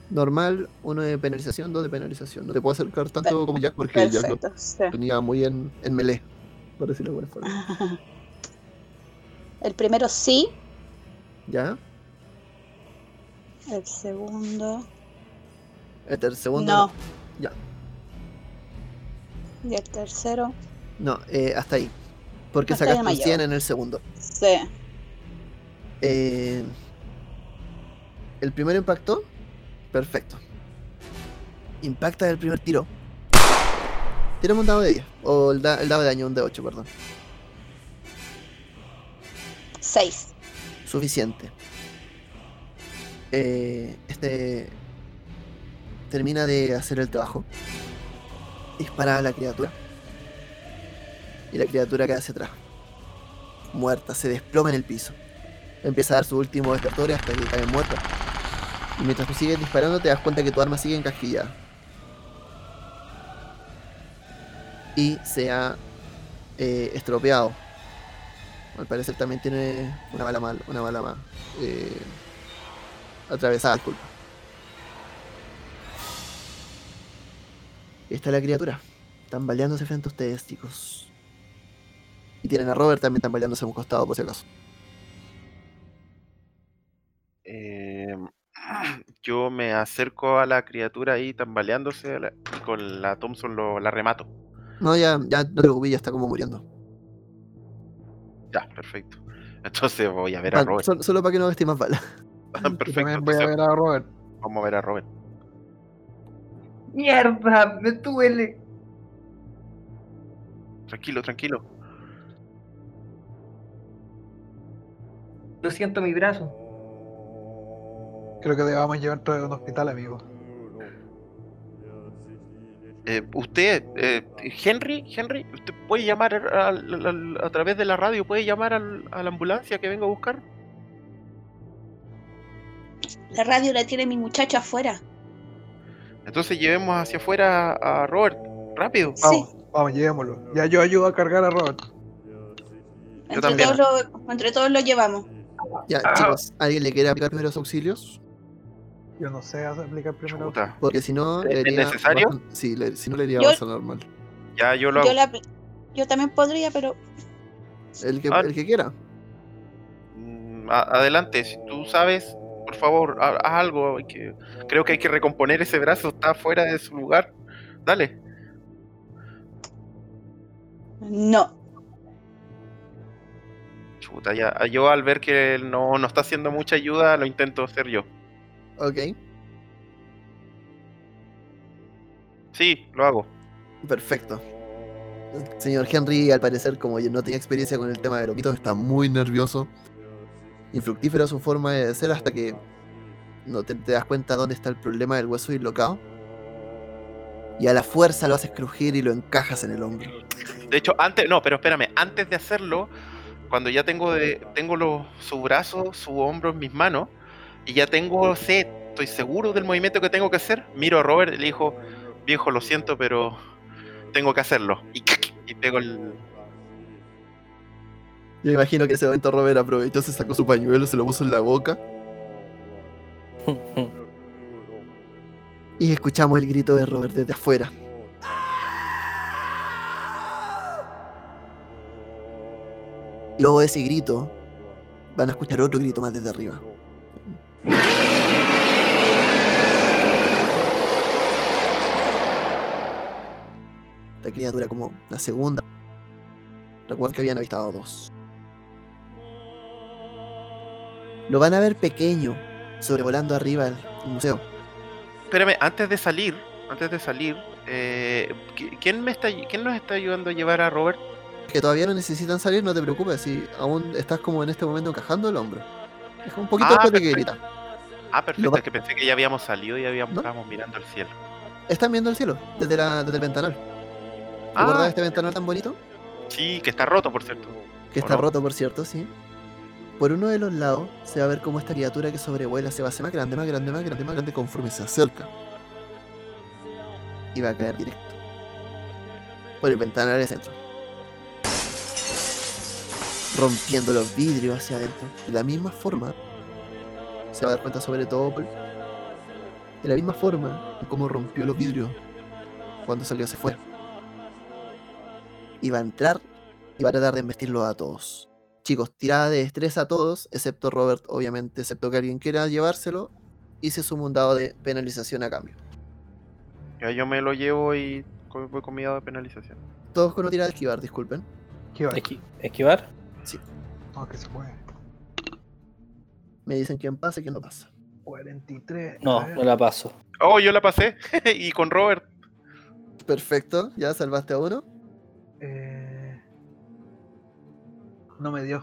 Normal, uno de penalización, dos de penalización. No te puedo acercar tanto como Jack porque Jack lo Perfecto. sí. tenía muy en, en melee, por decirlo de alguna forma. <laughs> El primero sí, ¿Ya? El segundo El segundo. no. Ya. Y el tercero No, eh, hasta ahí. Porque Hasta sacaste un mayor. 100 en el segundo. sí. Eh, el primero impactó. Perfecto. Impacta el primer tiro. Tírame un dado de 10. O el, da- el dado de daño, un de 8, perdón. Seis. suficiente. Eh, este termina de hacer el trabajo. Dispara a la criatura. Y la criatura cae hacia atrás. Muerta, se desploma en el piso. Empieza a dar su último despertador hasta que cae muerta. Y mientras tú sigues disparando te das cuenta que tu arma sigue encasquillada. Y se ha eh, estropeado. Al parecer también tiene una bala mal, una bala más. eh, atravesada, disculpa. Está la criatura. Tambaleándose frente a ustedes, chicos. Y tienen a Robert también tambaleándose a un costado, por si acaso. Eh, <clears throat> yo me acerco a la criatura ahí tambaleándose la- y con la Thompson lo, la remato. No, ya, ya no te preocupes, ya está como muriendo. Ya, perfecto. <laughs> Entonces voy a ver a Robert. sol- solo para que no gastes más balas. <laughs> Perfecto. también voy a ver a Robert. Vamos a ver a Robert. ¡Mierda! ¡Me duele! Tranquilo, tranquilo. Lo siento mi brazo. Creo que debamos llevarte a un hospital, amigo. Eh, usted, eh, Henry, Henry, usted puede llamar al- al- a través de la radio, puede llamar al- a la ambulancia que venga a buscar. La radio la tiene mi muchacho afuera. Entonces llevemos hacia afuera a Robert, rápido. Vamos, vamos, llevémoslo. Ya yo ayudo a cargar a Robert. Entre también. todos, lo, entre todos lo llevamos. Ya, Ah. chicos, ¿alguien le quiere aplicar primeros auxilios? Yo no sé aplicar primero. Chuta. Porque si no, ¿Es le haría necesario? sí, le- si no le iría Yo- normal. Ya yo lo hago. Yo, la, yo también podría, pero El que, Ah. el que quiera. Mm, adelante, si tú sabes, por favor, ha- haz algo. hay que- creo que hay que recomponer ese brazo, está fuera de su lugar. Dale. no. Chuta, ya. Yo al ver que él no, no está haciendo mucha ayuda, lo intento hacer yo. Ok, Sí, lo hago. perfecto. Señor Henry, al parecer, como no tenía experiencia con el tema de loquitos, está muy nervioso. Infructífera su forma de ser hasta que no te, das cuenta dónde está el problema del hueso dislocado. Y a la fuerza lo haces crujir y lo encajas en el hombro. De hecho, antes, no, pero espérame, antes de hacerlo, cuando ya tengo de, tengo los, su brazo, su hombro en mis manos, y ya tengo sed, estoy seguro del movimiento que tengo que hacer. Miro a Robert y le dijo, viejo, lo siento, pero tengo que hacerlo. Y, y pego el... Yo imagino que en ese momento Robert aprovechó, se sacó su pañuelo, se lo puso en la boca. <laughs> Y escuchamos el grito de Robert desde afuera. Luego de ese grito, van a escuchar otro grito más desde arriba. Esta criatura como la segunda. Recuerda que habían avistado dos. Lo van a ver pequeño, sobrevolando arriba el museo. Espérame, antes de salir, antes de salir, eh, ¿qui- ¿quién, me está, ¿quién nos está ayudando a llevar a Robert? Que todavía no necesitan salir, no te preocupes, si aún estás como en este momento encajando el hombro. Es un poquito Ah, después de que grita. Ah, perfecto, va- es que pensé que ya habíamos salido y habíamos, ¿No? estábamos mirando al cielo. Están viendo el cielo desde, la, desde el ventanal. Ah. ¿Recuerdas este ventanal tan bonito? Sí, que está roto, por cierto. Que ¿O está no? roto, por cierto, sí. Por uno de los lados se va a ver cómo esta criatura que sobrevuela se va a hacer más grande, más grande, más grande, más grande conforme se acerca. Y va a caer directo. Por el ventanal del centro. Rompiendo los vidrios hacia adentro. De la misma forma, se va a dar cuenta sobre todo de la misma forma en cómo rompió los vidrios cuando salió hacia afuera. Y va a entrar y va a tratar de embestirlos a todos. Chicos, tirada de destreza a todos, excepto Robert, obviamente, excepto que alguien quiera llevárselo, y se suma un dado de penalización a cambio. Ya yo me lo llevo y voy con mi dado de penalización. Todos con una tirada de esquivar, disculpen. ¿Qué va? Esqui- ¿Esquivar? No, que se puede. Me dicen quién pasa y quién no pasa. 43. No, no la paso. Oh, yo la pasé. <laughs> y con Robert. Perfecto, ya salvaste a uno. Eh, No me dio.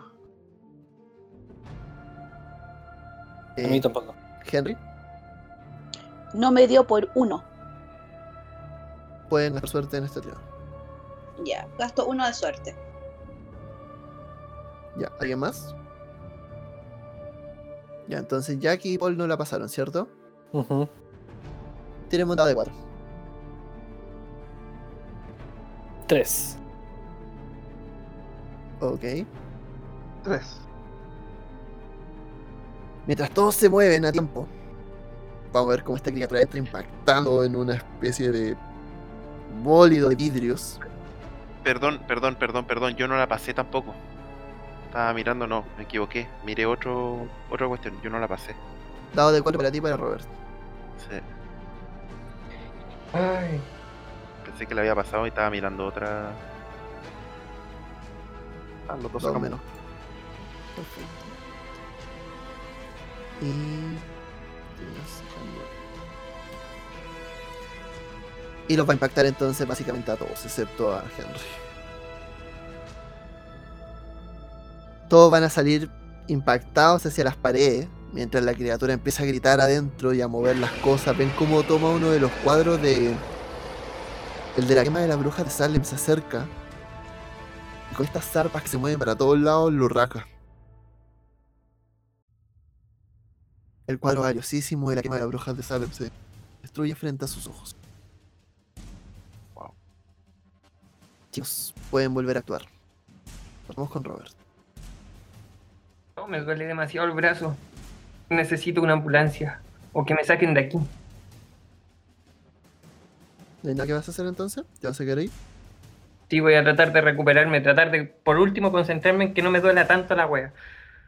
A mí Eh, tampoco. Henry, No me dio por uno. pueden gastar suerte en este tirada. Ya, gasto uno de suerte. Ya, ¿alguien más? Ya, entonces Jackie y Paul no la pasaron, ¿cierto? Ujú. Tienen un dado de 4. Tres. Ok. 3. Mientras todos se mueven a tiempo, vamos a ver cómo esta criatura entra impactando en una especie de bólido de vidrios. Perdón, perdón, perdón, perdón. Yo no la pasé tampoco. Estaba mirando, no, me equivoqué. Miré otro, otra cuestión. Yo no la pasé. Dado de 4 para ti para Robert. Sí, Ay, pensé que la había pasado y estaba mirando otra. Ah, los dos Dos menos. Perfecto. Y. Y los va a impactar entonces básicamente a todos, excepto a Henry. Todos van a salir impactados hacia las paredes, mientras la criatura empieza a gritar adentro y a mover las cosas. Ven cómo toma uno de los cuadros de. El de la quema de la bruja de Salem se acerca. Con estas zarpas que se mueven para todos lados, lo raca. El cuadro valiosísimo de la quema de la bruja de Salem se destruye frente a sus ojos. Wow. Chicos, pueden volver a actuar. Vamos con Robert. no, me duele demasiado el brazo. Necesito una ambulancia. O que me saquen de aquí. ¿No hay nada que vas a hacer entonces? ¿Te vas a quedar ahí? Sí, voy a tratar de recuperarme, tratar de, por último, concentrarme en que no me duela tanto la wea.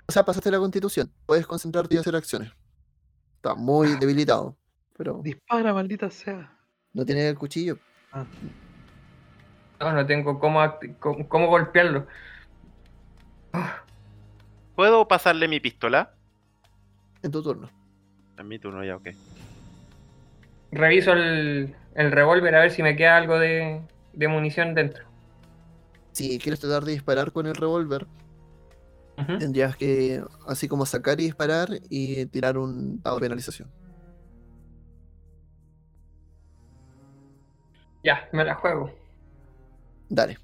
O sea, pasaste la constitución. Puedes concentrarte y hacer acciones. Está muy debilitado. Pero Dispara, maldita sea. no tiene el cuchillo. Ah, No, no tengo cómo, cómo, cómo golpearlo. Ah, ¿Puedo pasarle mi pistola? En tu turno. En mi turno ya, ok. Reviso el, el revólver a ver si me queda algo de, de munición dentro. Si quieres tratar de disparar con el revólver, tendrías que así como sacar y disparar y tirar un dado de penalización. Ya, me la juego. Dale.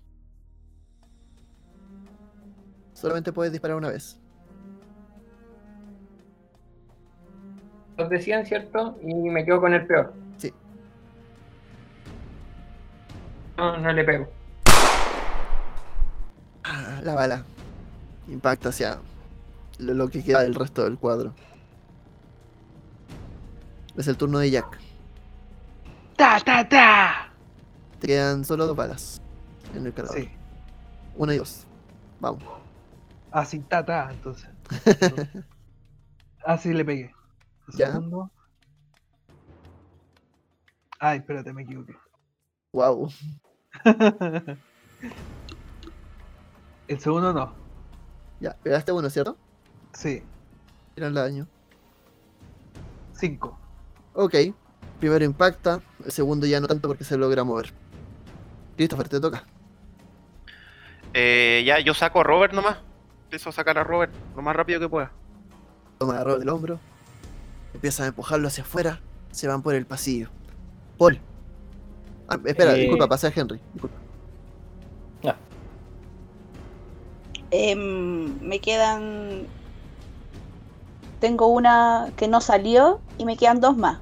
Solamente puedes disparar una vez. Dos de 100, ¿cierto? Y me quedo con el peor. Sí. No, no le pego. Ah, La bala impacta hacia lo, lo que queda del resto del cuadro. Es el turno de Jack. ¡Ta, ta, ta! Te quedan solo dos balas en el cargador. Sí. Una y dos. Vamos. Así, ta, ta, entonces. <laughs> Así le pegué. Un Ya. segundo. Ay, espérate, me equivoqué. Wow. <laughs> El segundo no. Ya, pegaste uno, ¿cierto? Sí, Era el daño. cinco. Ok. Primero impacta, el segundo ya no tanto porque se logra mover. Christopher, te toca. Eh, ya, yo saco a Robert nomás. Empiezo a sacar a Robert lo más rápido que pueda. Toma agarró del hombro. Empieza a empujarlo hacia afuera. Se van por el pasillo. Paul. Ah, espera, Eh. disculpa, pasa a Henry. Disculpa. Em, me quedan. Tengo una que no salió y me quedan dos más.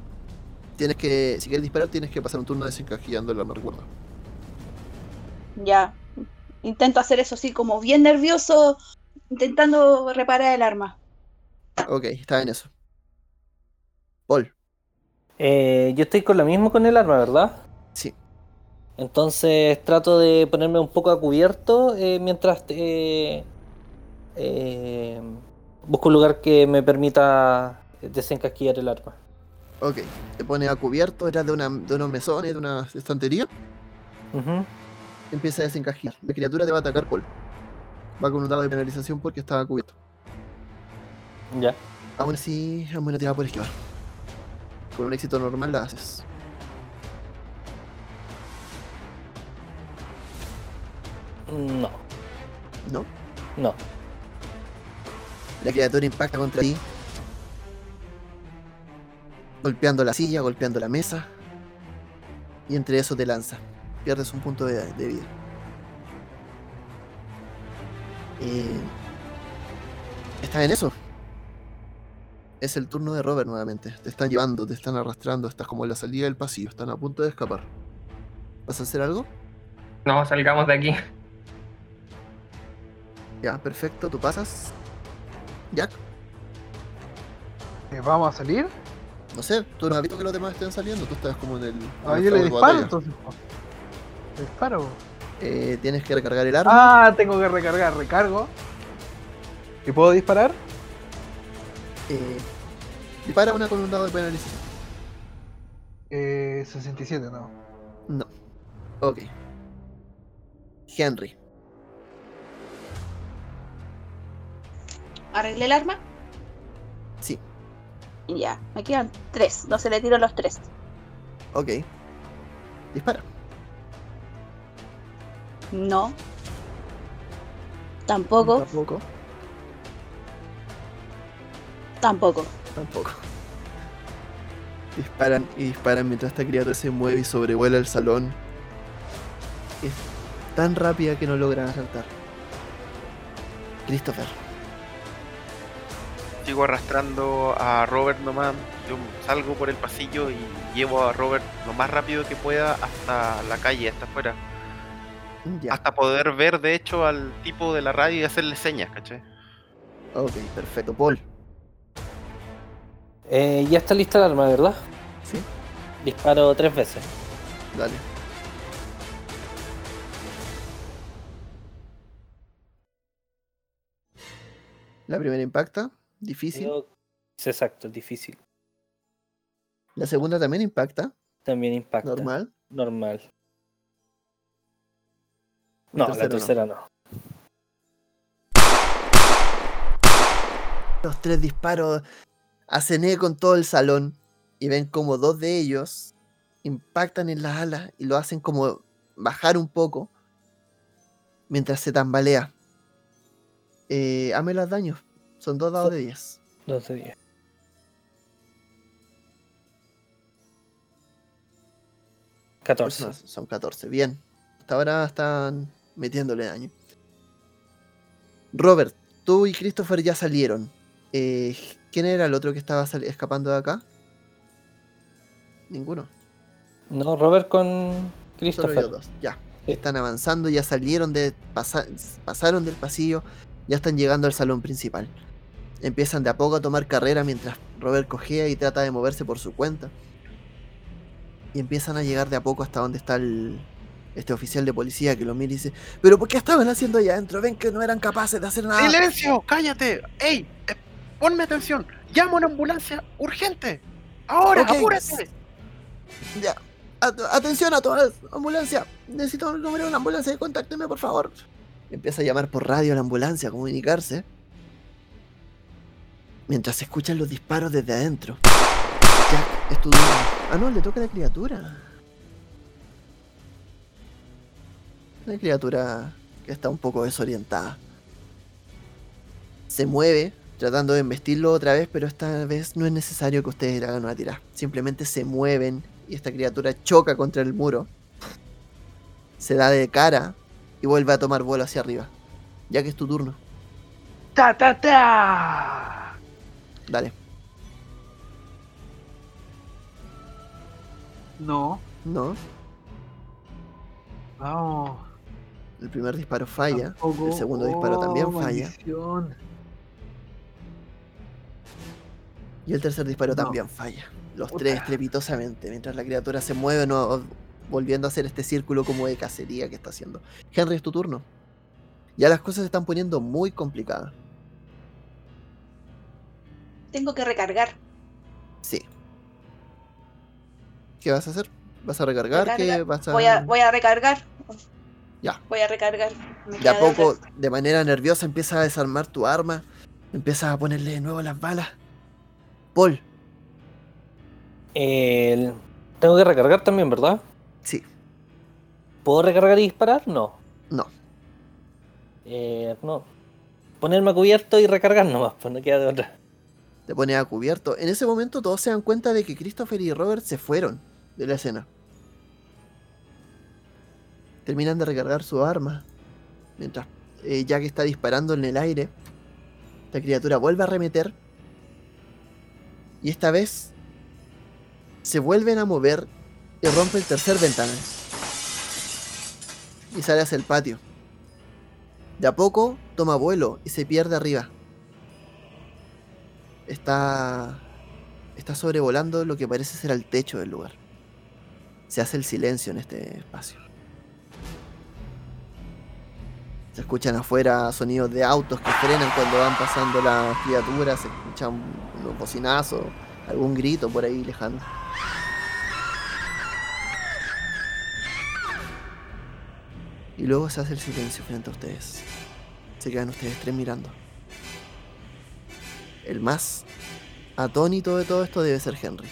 Tienes que, si quieres disparar, tienes que pasar un turno desencajillándola, me recuerdo. Ya. Intento hacer eso así como bien nervioso, intentando reparar el arma. Ok, está en eso. Paul, Eh, yo estoy con lo mismo con el arma, ¿verdad? sí. Entonces trato de ponerme un poco a cubierto eh, mientras eh, eh, busco un lugar que me permita desencasquillar el arma. Ok, te pone a cubierto, eras de, una, de unos mesones, de una estantería. Empieza a desencajillar. La criatura te va a atacar, Paul. Va con un dado de penalización porque estaba cubierto. Ya. Aún así, es buena tirada por esquivar. Con un éxito normal la haces. No, ¿No? no. La criatura impacta contra ti. Golpeando la silla, golpeando la mesa. Y entre eso te lanza. Pierdes un punto de, de vida. Eh, ¿Estás en eso? Es el turno de Robert nuevamente. Te están llevando, te están arrastrando. Estás como en la salida del pasillo. Están a punto de escapar. ¿Vas a hacer algo? No, salgamos de aquí. Ya, perfecto. Tú pasas. Jack, Eh, ¿Vamos a salir? no sé. Tú no has visto que los demás estén saliendo. Tú estás como en el. Ah, yo le disparo batalla. entonces. Le disparo. Eh, tienes que recargar el arma. Ah, tengo que recargar, recargo. ¿Y puedo disparar? Eh, dispara una con un dado de penalización. Eh, 67, no. No. Ok. Henry. ¿Arreglé el arma? Sí. Ya, me quedan tres. No se le tiro los tres. Ok. Dispara. No. Tampoco, Tampoco. tampoco. Tampoco. Disparan y disparan mientras esta criatura se mueve y sobrevuela el salón. Es tan rápida que no logra saltar. Christopher. Sigo arrastrando a Robert nomás. Yo salgo por el pasillo y llevo a Robert lo más rápido que pueda hasta la calle, hasta afuera. Ya. Hasta poder ver, de hecho, al tipo de la radio y hacerle señas, ¿cachai? Ok, perfecto. Paul. Eh, ya está lista el arma, ¿verdad? Sí. Disparo tres veces. Dale. La primera impacta, difícil. Es exacto, difícil. La segunda también impacta, También impacta. normal. Normal. No, la tercera no. Los tres disparos hacen eco con todo el salón y ven como dos de ellos impactan en las alas y lo hacen como bajar un poco mientras se tambalea. Eh, hame los daños. Son dos dados de 10. Dos de diez. Catorce. Son- Son 14. Bien. Hasta ahora están metiéndole daño. Robert, tú y Christopher ya salieron. Eh, ¿Quién era el otro que estaba escapando de acá? Ninguno. No, Robert con Christopher. dos. Ya. Sí. Están avanzando, ya salieron de. pasa- pasaron del pasillo, ya están llegando al salón principal. Empiezan de a poco a tomar carrera mientras Robert cojea y trata de moverse por su cuenta. Y empiezan a llegar de a poco hasta donde está el, este oficial de policía que lo mira y dice: ¿Pero por qué estaban haciendo allá adentro? Ven que no eran capaces de hacer nada. ¡Silencio! ¡Cállate! ¡Ey! eh, ponme atención. Llama a una ambulancia urgente. Ahora, Ok. apúrate. Ya. At- atención a todas. Ambulancia. Necesito el número de una ambulancia. Contácteme, por favor. Empieza a llamar por radio a la ambulancia, a comunicarse. Mientras se escuchan los disparos desde adentro. Jack, es tu turno. Ah, no, le toca a la criatura. Una criatura que está un poco desorientada. Se mueve, tratando de embestirlo otra vez, pero esta vez no es necesario que ustedes hagan una tirada. Simplemente se mueven y esta criatura choca contra el muro. Se da de cara y vuelve a tomar vuelo hacia arriba. Ya que es tu turno. ¡Ta, ta, ta! Dale. No, No. no. El primer disparo falla. tampoco. El segundo disparo también Oh, falla. maldición. Y el tercer disparo No. también falla. Los tres estrepitosamente. Mientras la criatura se mueve, no, volviendo a hacer este círculo como de cacería que está haciendo. Henry, es tu turno. Ya las cosas se están poniendo muy complicadas. Tengo que recargar. Sí. ¿Qué vas a hacer? ¿Vas a recargar? ¿Qué Recargar. vas a... Voy a, voy a recargar. Ya. Voy a recargar. Me De a poco, de manera nerviosa, empiezas a desarmar tu arma. Empiezas a ponerle de nuevo las balas. Paul, El- Tengo que recargar también, ¿verdad? sí, ¿Puedo recargar y disparar? No. no. Eh, no. Ponerme a cubierto y recargar nomás, pues no queda de otra. Te pones a cubierto. En ese momento todos se dan cuenta de que Christopher y Robert se fueron de la escena. Terminan de recargar su arma. Mientras eh, Jack está disparando en el aire. La criatura vuelve a arremeter. Y esta vez se vuelven a mover y rompe el tercer ventana. Y sale hacia el patio. De a poco toma vuelo y se pierde arriba. Está. Está sobrevolando lo que parece ser el techo del lugar. Se hace el silencio en este espacio. Se escuchan afuera sonidos de autos que frenan cuando van pasando las criaturas. Se escuchan unos bocinazos, algún grito por ahí lejano. Y luego se hace el silencio frente a ustedes. Se quedan ustedes tres mirando. El más atónito de todo esto debe ser Henry.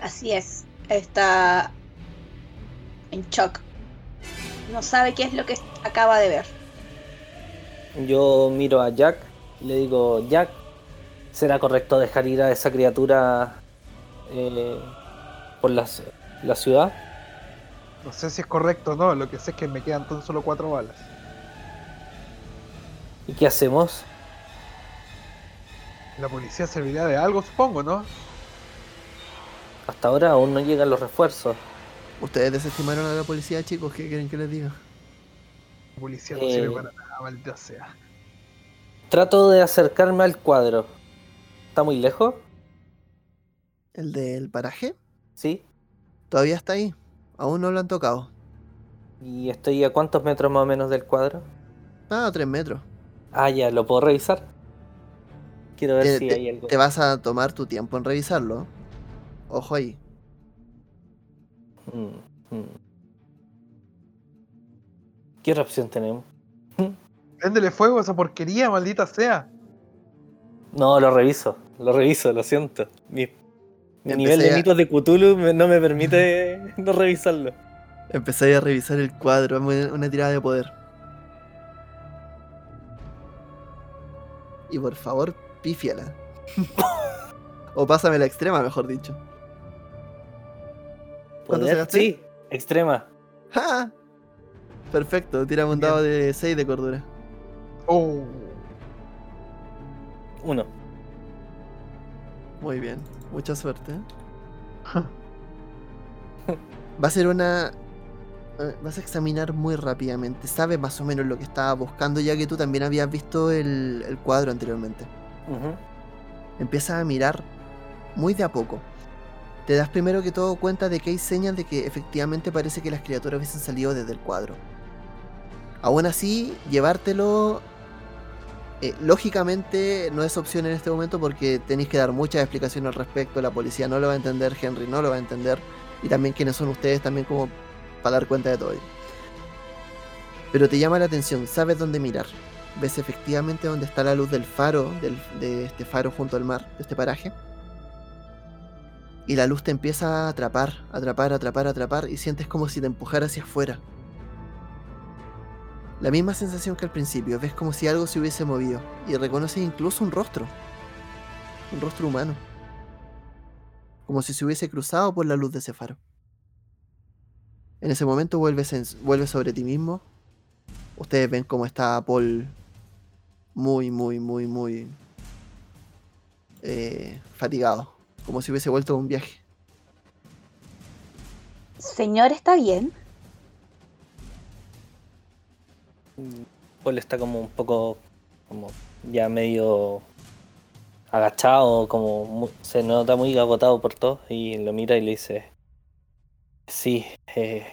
Así es. Está en shock. No sabe qué es lo que acaba de ver. Yo miro a Jack y le digo, Jack, ¿será correcto dejar ir a esa criatura eh, por la, la ciudad? No sé si es correcto o no, lo que sé es que me quedan tan solo cuatro balas. ¿Y qué hacemos? La policía servirá de algo, supongo, ¿no? Hasta ahora aún no llegan los refuerzos. Ustedes desestimaron a la policía, chicos. ¿Qué quieren que les diga? La policía no Eh. sirve para nada, maldita sea. Trato de acercarme al cuadro. ¿Está muy lejos? El del paraje Sí. todavía está ahí. Aún no lo han tocado. ¿Y estoy a cuántos metros más o menos del cuadro? Ah, a tres metros. Ah, ya, ¿lo puedo revisar? Quiero ver Te- si te- hay algo. Te vas a tomar tu tiempo en revisarlo. Ojo ahí. Mm, mm. ¿Qué otra opción tenemos? <laughs> Préndele fuego a esa porquería, maldita sea. No, lo reviso, lo reviso, lo siento. Mi, nivel de a- mitos de Cthulhu no me permite <laughs> no revisarlo. Empecé a revisar el cuadro. Una tirada de poder. Y por favor, pífiala. <laughs> o pásame la extrema, mejor dicho. ¿Cuánto sacaste? Sí, extrema. ¡Ja! Perfecto, tírame un Bien. dado de 6 de cordura. Oh, Uno. Muy bien, mucha suerte. ¿eh? Va a ser una. eh, Vas a examinar muy rápidamente. Sabes más o menos lo que estaba buscando, ya que tú también habías visto el, el cuadro anteriormente. Empiezas a mirar muy de a poco. Te das primero que todo cuenta de que hay señas de que efectivamente parece que las criaturas hubiesen salido desde el cuadro. Aún así, llevártelo eh, lógicamente no es opción en este momento porque tenéis que dar muchas explicaciones al respecto. La policía no lo va a entender, Henry no lo va a entender. Y también quiénes son ustedes también como para dar cuenta de todo. Pero te llama la atención, sabes dónde mirar. Ves efectivamente dónde está la luz del faro, del- de este faro junto al mar, de este paraje. Y la luz te empieza a atrapar, atrapar, atrapar, atrapar y sientes como si te empujara hacia afuera. La misma sensación que al principio, ves como si algo se hubiese movido y reconoces incluso un rostro. Un rostro humano. Como si se hubiese cruzado por la luz de ese faro. En ese momento vuelves, vuelves sobre ti mismo. Ustedes ven cómo está Paul muy, muy, muy, muy eh, fatigado. Como si hubiese vuelto de un viaje. Señor, ¿está bien? Paul está como un poco, como ya medio agachado, como mu- se nota muy agotado por todo y lo mira y le dice, sí, eh,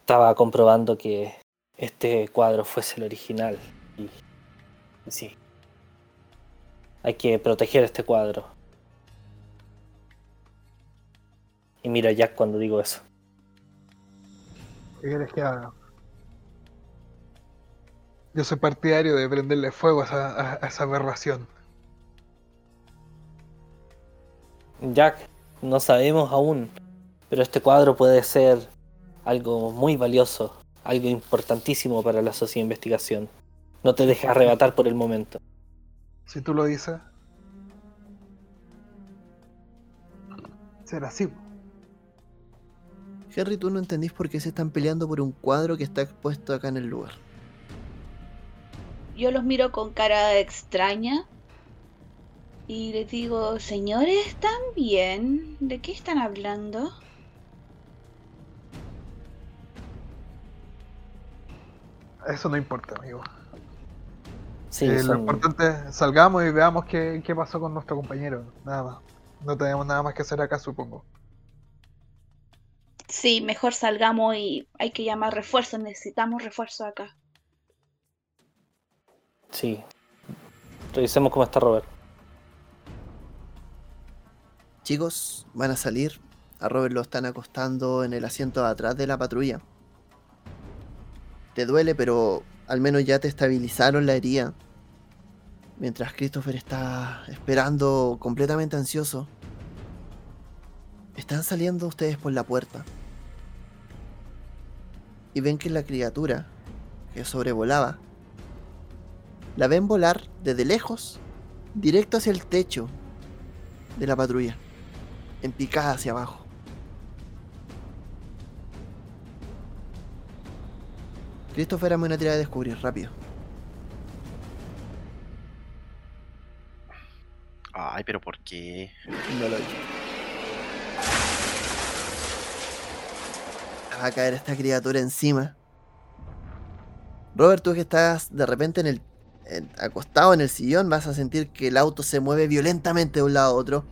estaba comprobando que este cuadro fuese el original sí, hay que proteger este cuadro. Y mira a Jack cuando digo eso. ¿Qué quieres que haga? Yo soy partidario de prenderle fuego a esa, a- a esa aberración. Jack, no sabemos aún, pero este cuadro puede ser algo muy valioso, algo importantísimo para la sociedad de investigación. No te dejes arrebatar por el momento. Si tú lo dices. Será así. Henry, tú no entendís por qué se están peleando por un cuadro que está expuesto acá en el lugar. Yo los miro con cara extraña y les digo, señores, ¿están bien? ¿De qué están hablando? Eso no importa, amigo. Sí, Eh, Lo importante, salgamos y veamos qué, qué pasó con nuestro compañero. Nada más. No tenemos nada más que hacer acá, supongo. Sí, mejor salgamos y hay que llamar refuerzos. Necesitamos refuerzos acá. sí. Revisemos cómo está Robert. Chicos, van a salir. A Robert lo están acostando en el asiento de atrás de la patrulla. Te duele, pero al menos ya te estabilizaron la herida. Mientras Christopher está esperando completamente ansioso. Están saliendo ustedes por la puerta. Y ven que la criatura que sobrevolaba la ven volar desde lejos directo hacia el techo de la patrulla, en picada hacia abajo. Christopher, hazme una tirada de descubrir, rápido. Ay, pero ¿por qué? No lo he. Va a caer esta criatura encima. Robert, tú que estás de repente en el acostado en el sillón, vas a sentir que el auto se mueve violentamente de un lado a otro.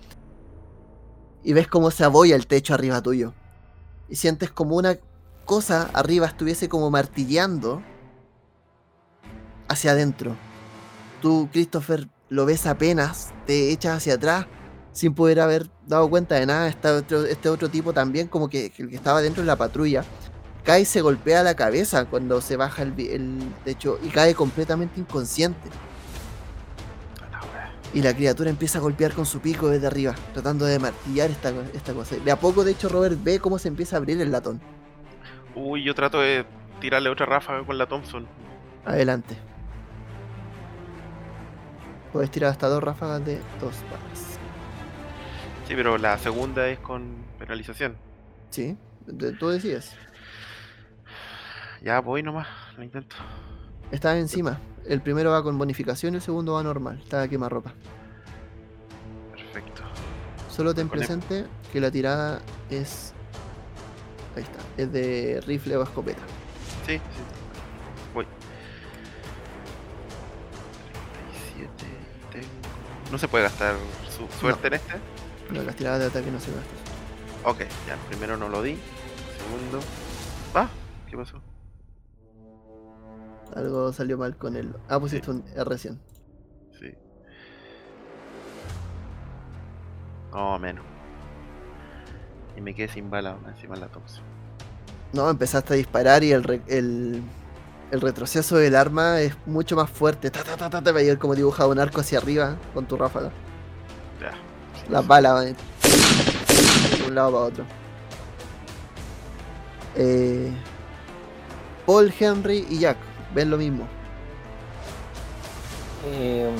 Y ves cómo se abolla el techo arriba tuyo. Y sientes como una cosa arriba estuviese como martilleando hacia adentro. Tú, Christopher, lo ves apenas, te echas hacia atrás sin poder haber dado cuenta de nada. Está otro- este otro tipo también, como que, que el que estaba dentro de la patrulla, cae y se golpea la cabeza cuando se baja el, el techo y cae completamente inconsciente. Y la criatura empieza a golpear con su pico desde arriba, tratando de martillar esta, esta cosa. De a poco, de hecho, Robert ve cómo se empieza a abrir el latón. Uy, yo trato de tirarle otra ráfaga con la Thompson. Adelante. Puedes tirar hasta dos ráfagas de dos balas. Sí, pero la segunda es con penalización. Sí, de- tú decides. Ya voy nomás, lo intento. Está encima. El primero va con bonificación, el segundo va normal. Está a quemarropa. Perfecto. Solo ten Con el- presente que la tirada es. Ahí está. Es de rifle o escopeta. Sí, sí. ¿No se puede gastar su suerte en este? No, las tiradas de ataque no se gastan. Ok, ya. Primero no lo di. Segundo. Ah, ¿qué pasó? Algo salió mal con el. Ah, pusiste un R100. Sí. No, menos. Y me quedé sin bala encima de la Thompson. No, empezaste a disparar y el, re- el, el retroceso del arma es mucho más fuerte. Ta, ta, ta, ta, ta, veía como dibujado un arco hacia arriba con tu ráfaga. Ya. Las balas van de un lado para otro. Eh, Paul, Henry y Jack ven lo mismo. Eh,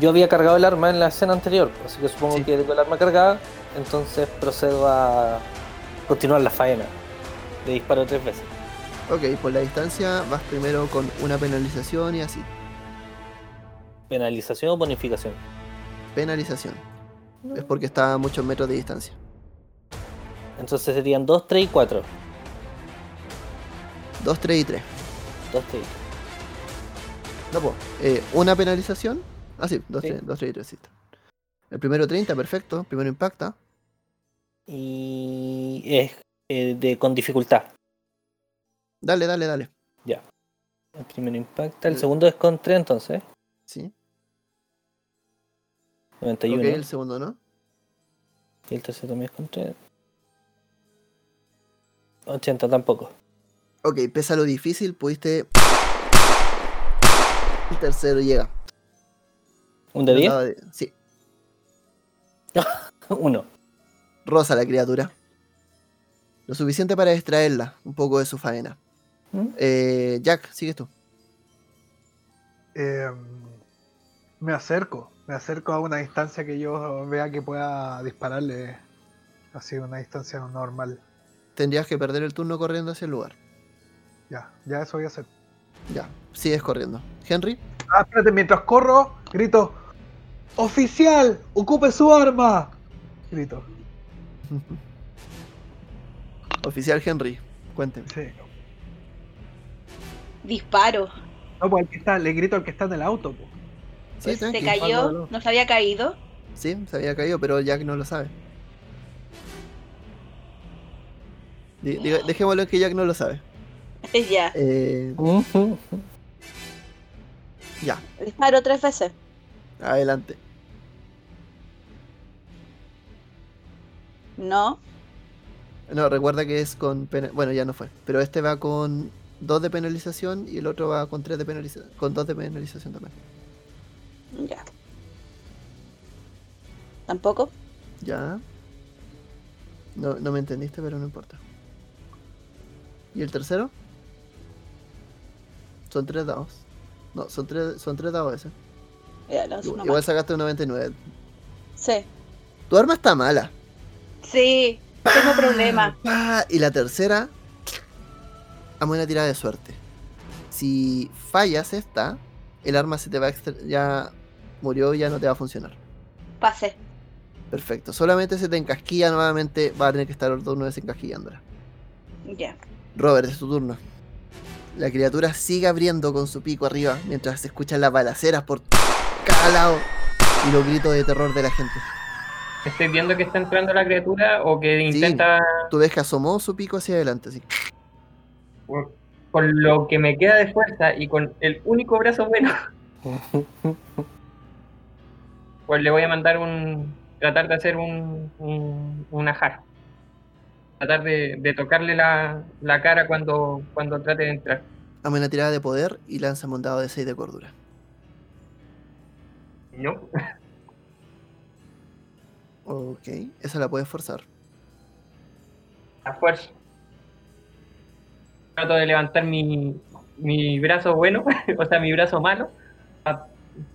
yo había cargado el arma en la escena anterior, así que supongo Sí. que tengo el arma cargada, entonces procedo a continuar la faena. Le disparo tres veces. Ok, por la distancia vas primero con una penalización y así. Penalización o bonificación. Penalización. Es porque está a muchos metros de distancia. Entonces serían 2, 3 y 4. 2, 3 y 3. 2, 3 y 3. No puedo. Eh, una penalización. Ah, sí, 2, Sí. 3, 2, 3 y 3. sí. El primero 30, perfecto. Primero impacta. Y es eh, de, con dificultad. Dale, dale, dale. El primero impacta, el Mm. segundo es con 3 entonces. Sí. 91. Ok, el segundo, ¿no? Y el tercero también es con 3. 80 tampoco. Ok, pesa lo difícil, pudiste. El tercero llega. ¿Un de 10? Trataba de- Sí. <laughs> 1. Rosa la criatura. Lo suficiente para distraerla un poco de su faena. ¿Mm? Eh, Jack, sigues tú. Eh, me acerco, me acerco a una distancia que yo vea que pueda dispararle así, una distancia normal. Tendrías que perder el turno corriendo hacia el lugar. Ya, ya eso voy a hacer. Ya, sigues corriendo. Henry, Ah, espérate, mientras corro, grito, ¡Oficial! ¡Ocupe su arma! Grito. <laughs> oficial Henry, cuénteme. Sí. Disparo. No, pues al que está, le grito al que está en el auto. po. Sí, Pues se cayó, no se había caído. Sí, se había caído, pero Jack no lo sabe. Di- diga- dejémoslo en que Jack no lo sabe. <laughs> ya. Eh, ya, Disparo tres veces. adelante. No. No, recuerda que es con pena- Bueno, ya no fue. Pero este va con 2 de penalización y el otro va con 3 de penalización. Con 2 de penalización también. Ya. Tampoco. Ya. No, no me entendiste, pero no importa. ¿Y el tercero? Son 3 dados. No, son 3 son tres dados ese. Ya, no, Igual, igual sacaste un 99. Sí. Tu arma está mala. Sí. Tengo problema. Pa, Y la tercera, hazme una tirada de suerte. Si fallas esta, el arma se te va a extra- ya murió y ya no te va a funcionar. Pasé. Perfecto. Solamente se te encasquilla nuevamente, va a tener que estar el turno desencasquillándola. Ya. Robert, es tu turno. La criatura sigue abriendo con su pico arriba mientras se escuchan las balaceras por cada lado y los gritos de terror de la gente. Estoy viendo que está entrando la criatura o que intenta, Tú ves que asomó su pico hacia adelante, así. Con lo que me queda de fuerza y con el único brazo bueno, <laughs> pues le voy a mandar un. tratar de hacer un. un, un ajar. Tratar de, de tocarle la, la cara cuando, cuando trate de entrar. Hazme una tirada de poder y lanza un dado de 6 de cordura. ¿No? Ok, esa la puedes forzar. A fuerza. Trato de levantar mi, mi brazo bueno, <laughs> o sea, mi brazo malo, a-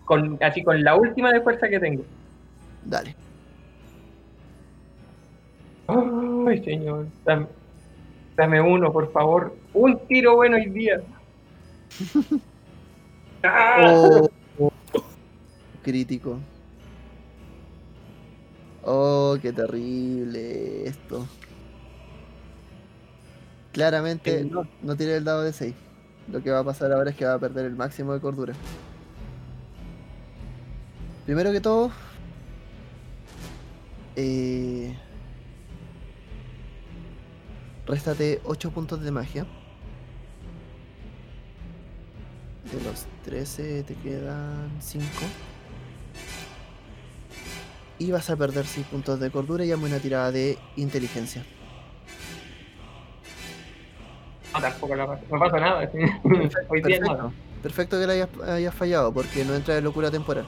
con, así con la última de fuerza que tengo. Dale. Ay, señor, dame, dame uno, por favor. Un tiro bueno hoy día. <laughs> ¡Ah! Oh, crítico. Oh, qué terrible esto. Claramente no tiene el dado de 6. Lo que va a pasar ahora es que va a perder el máximo de cordura. Primero que todo, eh, réstate 8 puntos de magia. De los 13 te quedan 5. Y vas a perder 6 puntos de cordura y hazme una tirada de inteligencia. No, tampoco la. No pasa nada. <laughs> Hoy día Perfecto. nada. Perfecto que la hayas, hayas fallado porque no entra de locura temporal.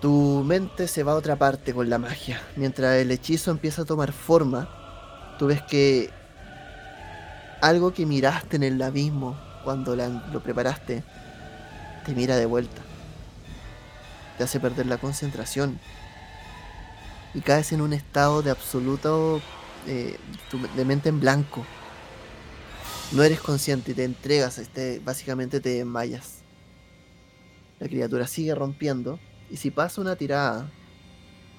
Tu mente se va a otra parte con la magia. Mientras el hechizo empieza a tomar forma, tú ves que algo que miraste en el abismo cuando la- lo preparaste te mira de vuelta. Te hace perder la concentración. Y caes en un estado de absoluto eh, tu- de mente en blanco no eres consciente y te entregas, este, básicamente te desmayas. La criatura sigue rompiendo y si pasa una tirada,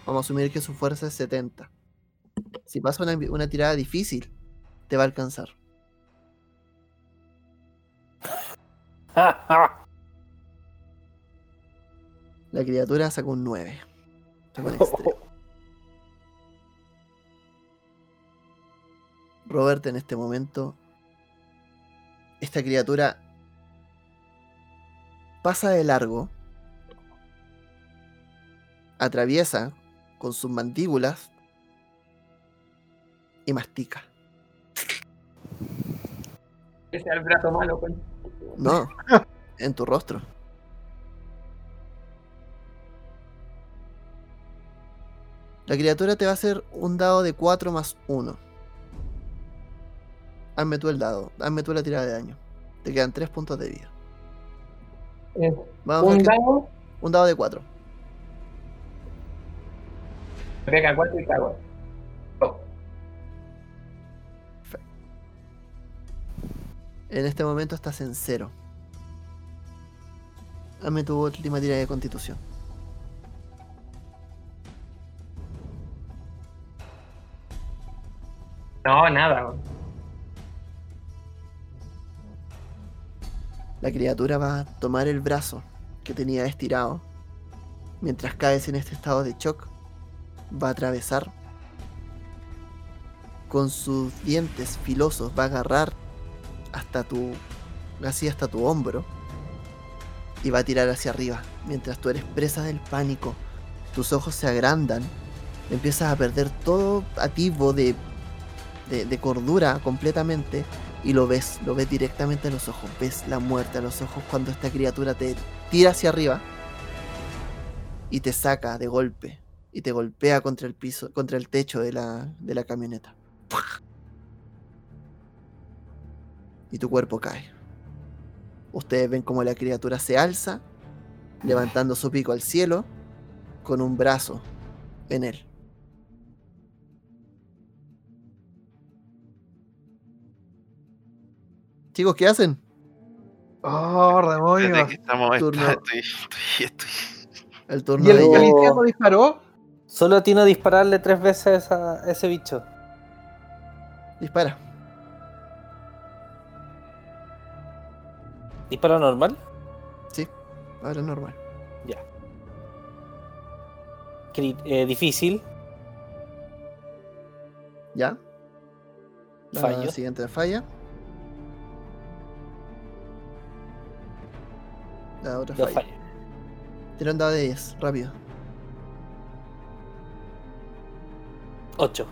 vamos a asumir que su fuerza es 70. Si pasa una, una tirada difícil, te va a alcanzar. <laughs> La criatura sacó un 9. Sacó un. Robert en este momento esta criatura pasa de largo, atraviesa con sus mandíbulas y mastica. Ese es el brazo malo, pues. No, <laughs> en tu rostro. La criatura te va a hacer un dado de 4 más 1. Hazme tú el dado, hazme tú la tirada de daño. Te quedan 3 puntos de vida. Eh, Vamos a Un dado, un dado de 4. pega cuatro y cago. Oh, En este momento estás en 0. Hazme tu última tirada de constitución. No, nada. La criatura va a tomar el brazo que tenía estirado. Mientras caes en este estado de shock, va a atravesar con sus dientes filosos, va a agarrar hasta tu, así hasta tu hombro y va a tirar hacia arriba. Mientras tú eres presa del pánico, tus ojos se agrandan, empiezas a perder todo atisbo de, de cordura completamente y lo ves, lo ves directamente a los ojos, ves la muerte a los ojos cuando esta criatura te tira hacia arriba y te saca de golpe y te golpea contra el piso, contra el techo de la, de la camioneta. Y tu cuerpo cae. Ustedes ven como la criatura se alza, levantando su pico al cielo, con un brazo en él. Chicos, ¿qué hacen? Oh, demonios. que estamos. Turno. Estoy, estoy, estoy- El turno ¿Y el, de y el Jack. infierno disparó? Solo atino a dispararle tres veces a ese bicho. Dispara. ¿Disparo normal? Ahora es normal. Cri- eh, difícil. ¿Ya? La Fallo. siguiente falla. La otra falla. fallos. Tira un dado de 10, rápido. 8.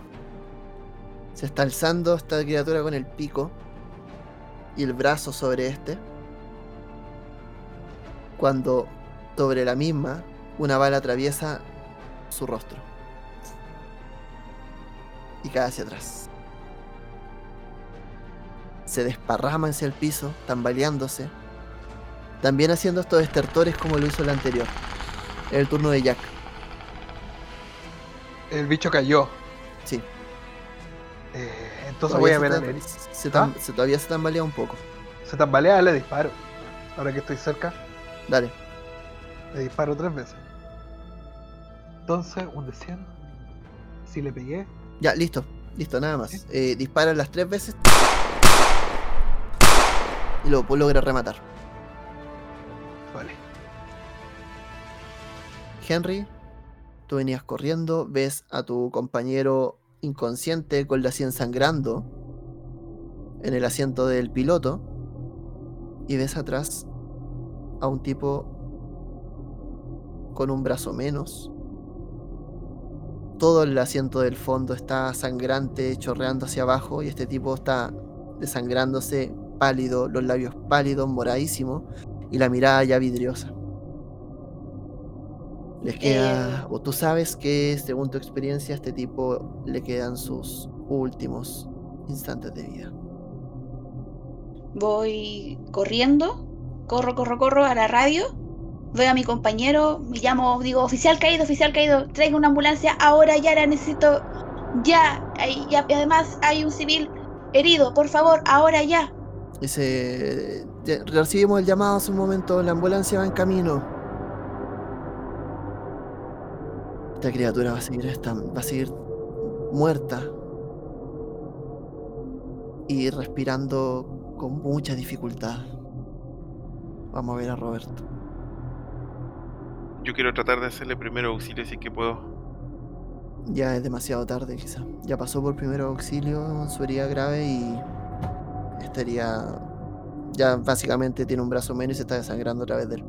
Se está alzando esta criatura con el pico y el brazo sobre este. Cuando sobre la misma, una bala atraviesa su rostro. Y cae hacia atrás. Se desparrama hacia el piso, tambaleándose. También haciendo estos estertores como lo hizo el anterior. Es el turno de Jack. El bicho cayó. Sí. Eh, entonces voy a ver a se, tam- se tam- se- todavía se tambalea un poco. Se tambalea, le disparo. Ahora que estoy cerca. Dale. Le disparo tres veces. Entonces, un de 100. Si le pegué, Ya, listo. Listo, nada más. Eh, dispara las tres veces. Y lo logra rematar. Henry, tú venías corriendo, ves a tu compañero inconsciente con la sien sangrando en el asiento del piloto y ves atrás a un tipo con un brazo menos. Todo el asiento del fondo está sangrante, chorreando hacia abajo y este tipo está desangrándose, pálido, los labios pálidos, moradísimos y la mirada ya vidriosa. Les queda, Eh. o tú sabes que según tu experiencia a este tipo le quedan sus últimos instantes de vida. Voy corriendo, corro, corro, corro a la radio. Veo a mi compañero, me llamo, digo, oficial caído, oficial caído, traiga una ambulancia, ahora ya la necesito, ya. Y además hay un civil herido, por favor, ahora ya. "Ya- recibimos el llamado hace un momento, la ambulancia va en camino. Esta criatura va a seguir, esta- va a seguir muerta y respirando con mucha dificultad. Vamos a ver a Roberto. Yo quiero tratar de hacerle primero auxilio si es que puedo. Ya es demasiado tarde, quizá. Ya pasó por primer auxilio, su herida grave y estaría. Ya básicamente tiene un brazo menos y se está desangrando a través de él.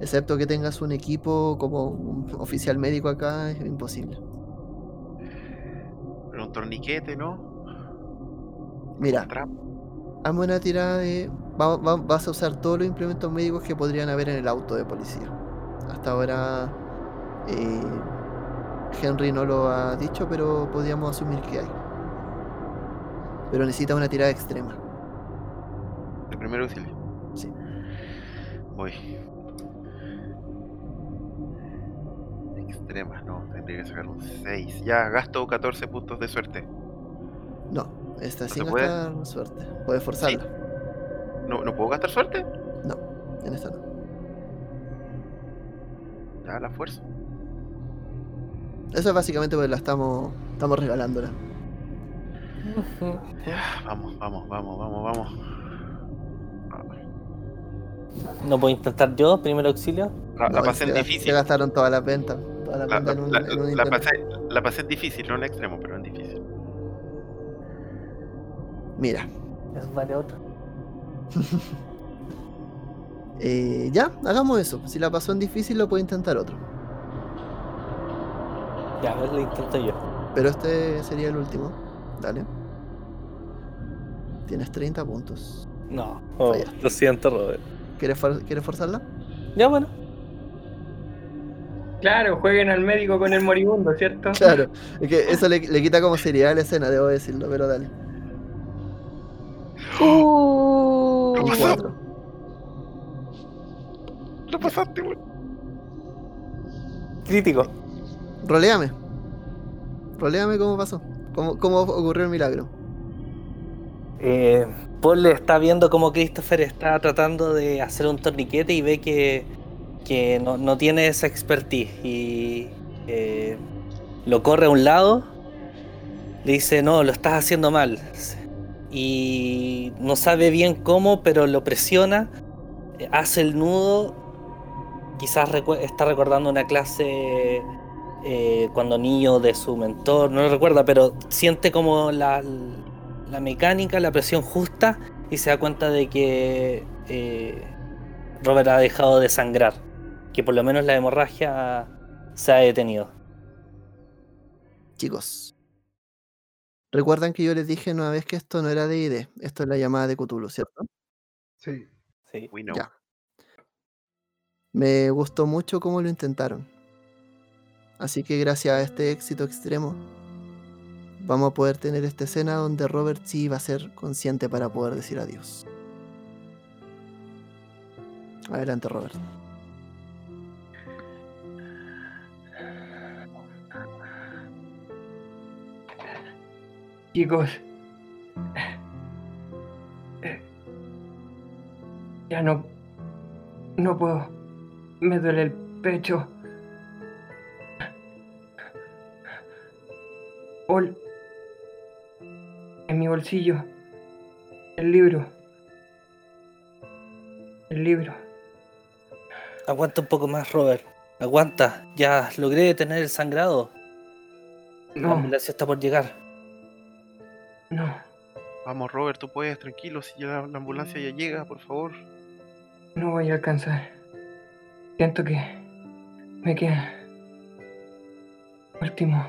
Excepto que tengas un equipo como un oficial médico acá, es imposible. Pero un torniquete, ¿no? Mira, hazme una tirada de. va- va- vas a usar todos los implementos médicos que podrían haber en el auto de policía. Hasta ahora. eh, Henry no lo ha dicho, pero podríamos asumir que hay. Pero necesita una tirada extrema. De primer auxilio. Sí. Voy. No. Tendría que sacar un 6. Ya, gasto 14 puntos de suerte. No, esta ¿No sin se puede? gastar suerte. Puedes forzarla. ¿No, ¿No puedo gastar suerte? No, en esta no. Ya, la fuerza. Eso es básicamente porque la estamos, estamos regalándola. Vamos, vamos, vamos, vamos, vamos. ¿No puedo intentar yo, primer auxilio? La, pasé en difícil. se gastaron todas las ventas. La, la- en un, la- en un la intento. pasé, la pasé en difícil, no en extremo, pero en difícil. Mira, Eso vale otro. <laughs> eh, ya, hagamos eso. Si la pasó en difícil, lo puede intentar otro. Ya, a ver, lo intento yo. Pero este sería el último. Dale. Tienes 30 puntos. No, oh, lo siento, Robert. ¿Quieres, for- ¿quieres forzarla? Ya, bueno. Claro, jueguen al médico con el moribundo, ¿cierto? Claro. <laughs> Es que eso le, le quita como seriedad a la escena, debo decirlo, pero dale. Uh, ¿Qué Un pasó? 4. Lo pasaste, weón. Crítico. Roleame. Roleame cómo pasó. Cómo, cómo ocurrió el milagro. Eh, Paul está viendo cómo Christopher está tratando de hacer un torniquete y ve que, que no, no tiene esa expertise y eh, lo corre a un lado, le dice, no, lo estás haciendo mal. Y no sabe bien cómo, pero lo presiona, hace el nudo, quizás está recordando una clase eh, cuando niño de su mentor, no lo recuerda, pero siente como la, la mecánica, la presión justa y se da cuenta de que eh, Robert ha dejado de sangrar, que por lo menos la hemorragia se ha detenido. Chicos. Recuerdan que yo les dije una vez que esto no era de ID, esto es la llamada de Cthulhu, ¿cierto? Sí. Sí. We know. Ya. Me gustó mucho cómo lo intentaron. Así que gracias a este éxito extremo, vamos a poder tener esta escena donde Robert sí va a ser consciente para poder decir adiós. Adelante, Robert. Chicos. Ya no. No puedo. Me duele el pecho. Paul. En mi bolsillo. El libro. El libro. Aguanta un poco más, Robert. Aguanta. Ya logré detener el sangrado. La No, ambulancia está por llegar. No, Vamos, Robert, tú puedes, tranquilo, si ya la, la ambulancia ya llega, por favor. no voy a alcanzar. Siento que me queda último.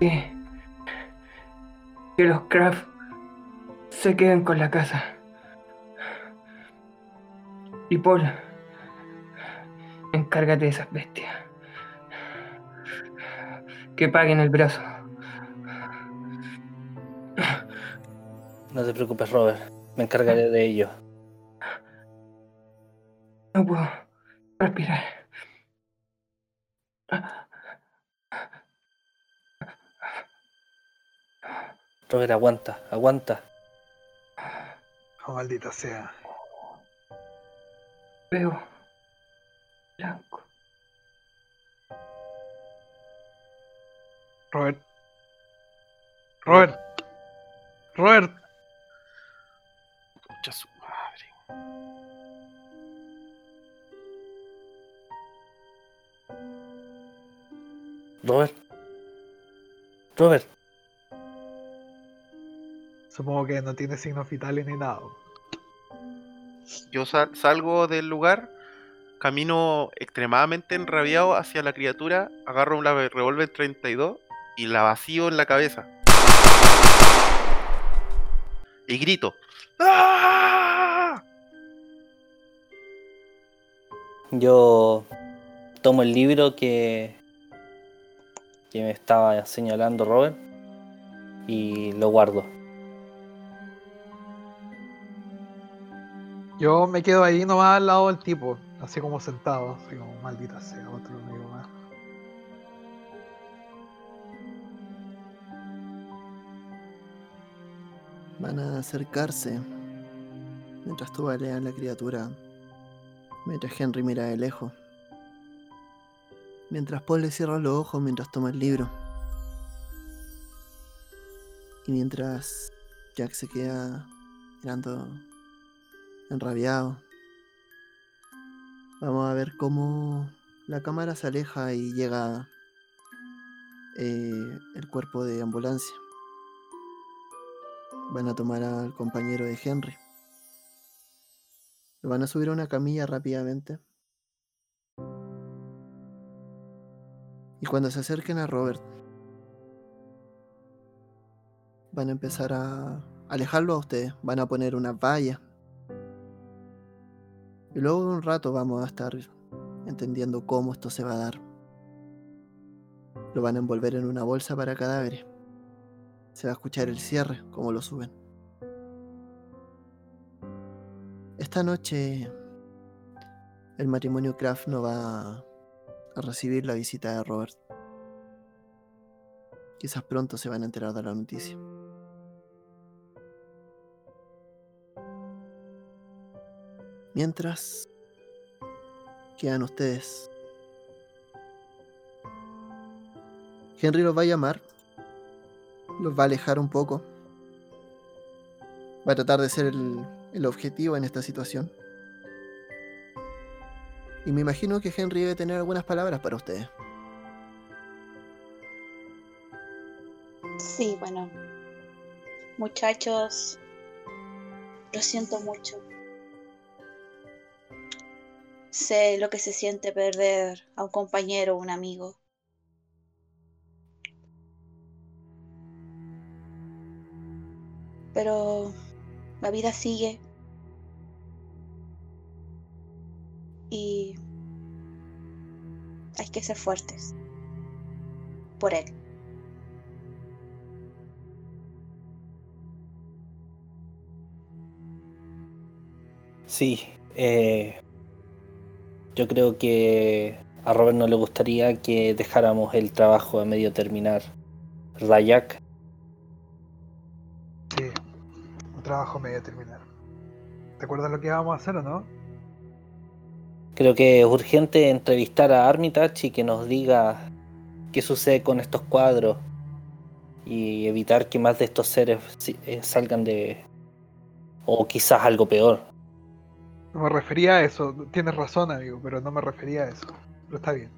Que, que los Kraft se queden con la casa. Y Paul, encárgate de esas bestias. Que paguen el brazo. No te preocupes, Robert. Me encargaré de ello. No puedo respirar. Robert, aguanta, aguanta. Oh, maldita sea. Veo blanco. Robert. Robert. Robert. Concha su madre. Robert. Robert. Supongo que no tiene signos vitales ni nada. Yo sal- salgo del lugar, camino extremadamente enrabiado hacia la criatura, agarro una re- revólver 32 y la vacío en la cabeza. Y grito. ¡Ah! Yo tomo el libro que, que me estaba señalando Robert y lo guardo. Yo me quedo ahí nomás al lado del tipo, así como sentado, así como maldita sea, otro amigo más. Van a acercarse mientras tú baleas la criatura. Mientras Henry mira de lejos. Mientras Paul le cierra los ojos mientras toma el libro. Y mientras Jack se queda mirando enrabiado. Vamos a ver cómo la cámara se aleja y llega eh, el cuerpo de ambulancia. Van a tomar al compañero de Henry. Lo van a subir a una camilla rápidamente. Y cuando se acerquen a Robert, van a empezar a alejarlo a ustedes. Van a poner una valla. Y luego de un rato vamos a estar entendiendo cómo esto se va a dar. Lo van a envolver en una bolsa para cadáveres. Se va a escuchar el cierre, como lo suben. Esta noche el matrimonio Kraft no va a recibir la visita de Robert. Quizás pronto se van a enterar de la noticia. Mientras quedan ustedes. Henry los va a llamar. Los va a alejar un poco. Va a tratar de ser el, objetivo en esta situación. Y me imagino que Henry debe tener algunas palabras para ustedes. Sí, bueno. Muchachos, lo siento mucho. Sé lo que se siente perder a un compañero o un amigo. Pero la vida sigue. Y hay que ser fuertes. Por él. Sí, eh, yo creo que a Robert no le gustaría que dejáramos el trabajo a medio terminar. ¿Verdad, trabajo me voy a terminar. ¿Te acuerdas lo que íbamos a hacer o no? Creo que es urgente entrevistar a Armitage y que nos diga qué sucede con estos cuadros y evitar que más de estos seres eh, salgan de... o quizás algo peor. No me refería a eso. Tienes razón, amigo, pero no me refería a eso. Pero está bien.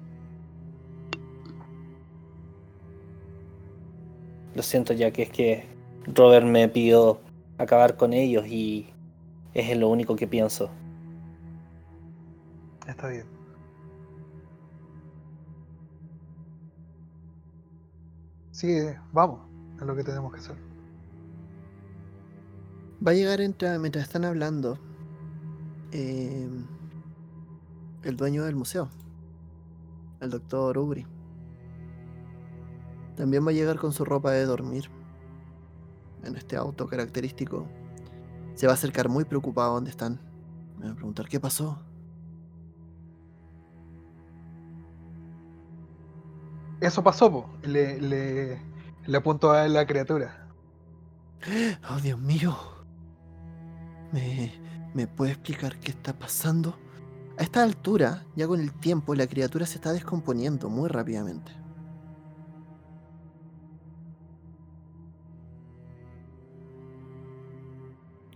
Lo siento ya que es que Robert me pidió acabar con ellos y es lo único que pienso. Está bien. Sí, vamos. Es lo que tenemos que hacer. Va a llegar entre, mientras están hablando eh, el dueño del museo, el doctor Ubri. También va a llegar con su ropa de dormir en este auto característico. Se va a acercar muy preocupado a donde están. Me va a preguntar qué pasó. Eso pasó, po. Le, le, le apunto a la criatura. <gasps> Oh, Dios mío. ¿Me, ¿Me puede explicar qué está pasando? A esta altura, ya con el tiempo, la criatura se está descomponiendo muy rápidamente.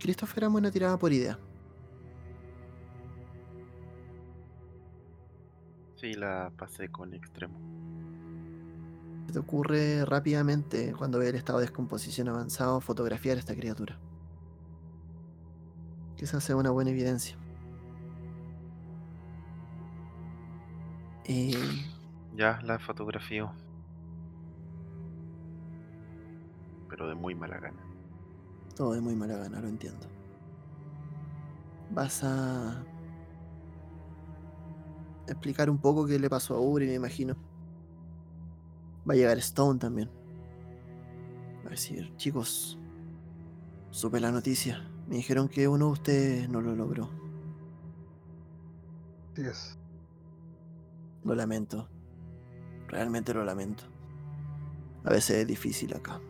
Christopher, hazme una tirada por idea. Sí, la pasé con extremo. Se te ocurre rápidamente, cuando ve el estado de descomposición avanzado, fotografiar a esta criatura. Quizás sea una buena evidencia. Y Ya la fotografío. Pero de muy mala gana. Todo de muy mala gana, lo entiendo. Vas a explicar un poco qué le pasó a Uri, me imagino. Va a llegar Stone también. Va a decir, chicos, supe la noticia. Me dijeron que uno de ustedes no lo logró. Sí es. Lo lamento. Realmente lo lamento. A veces es difícil acá.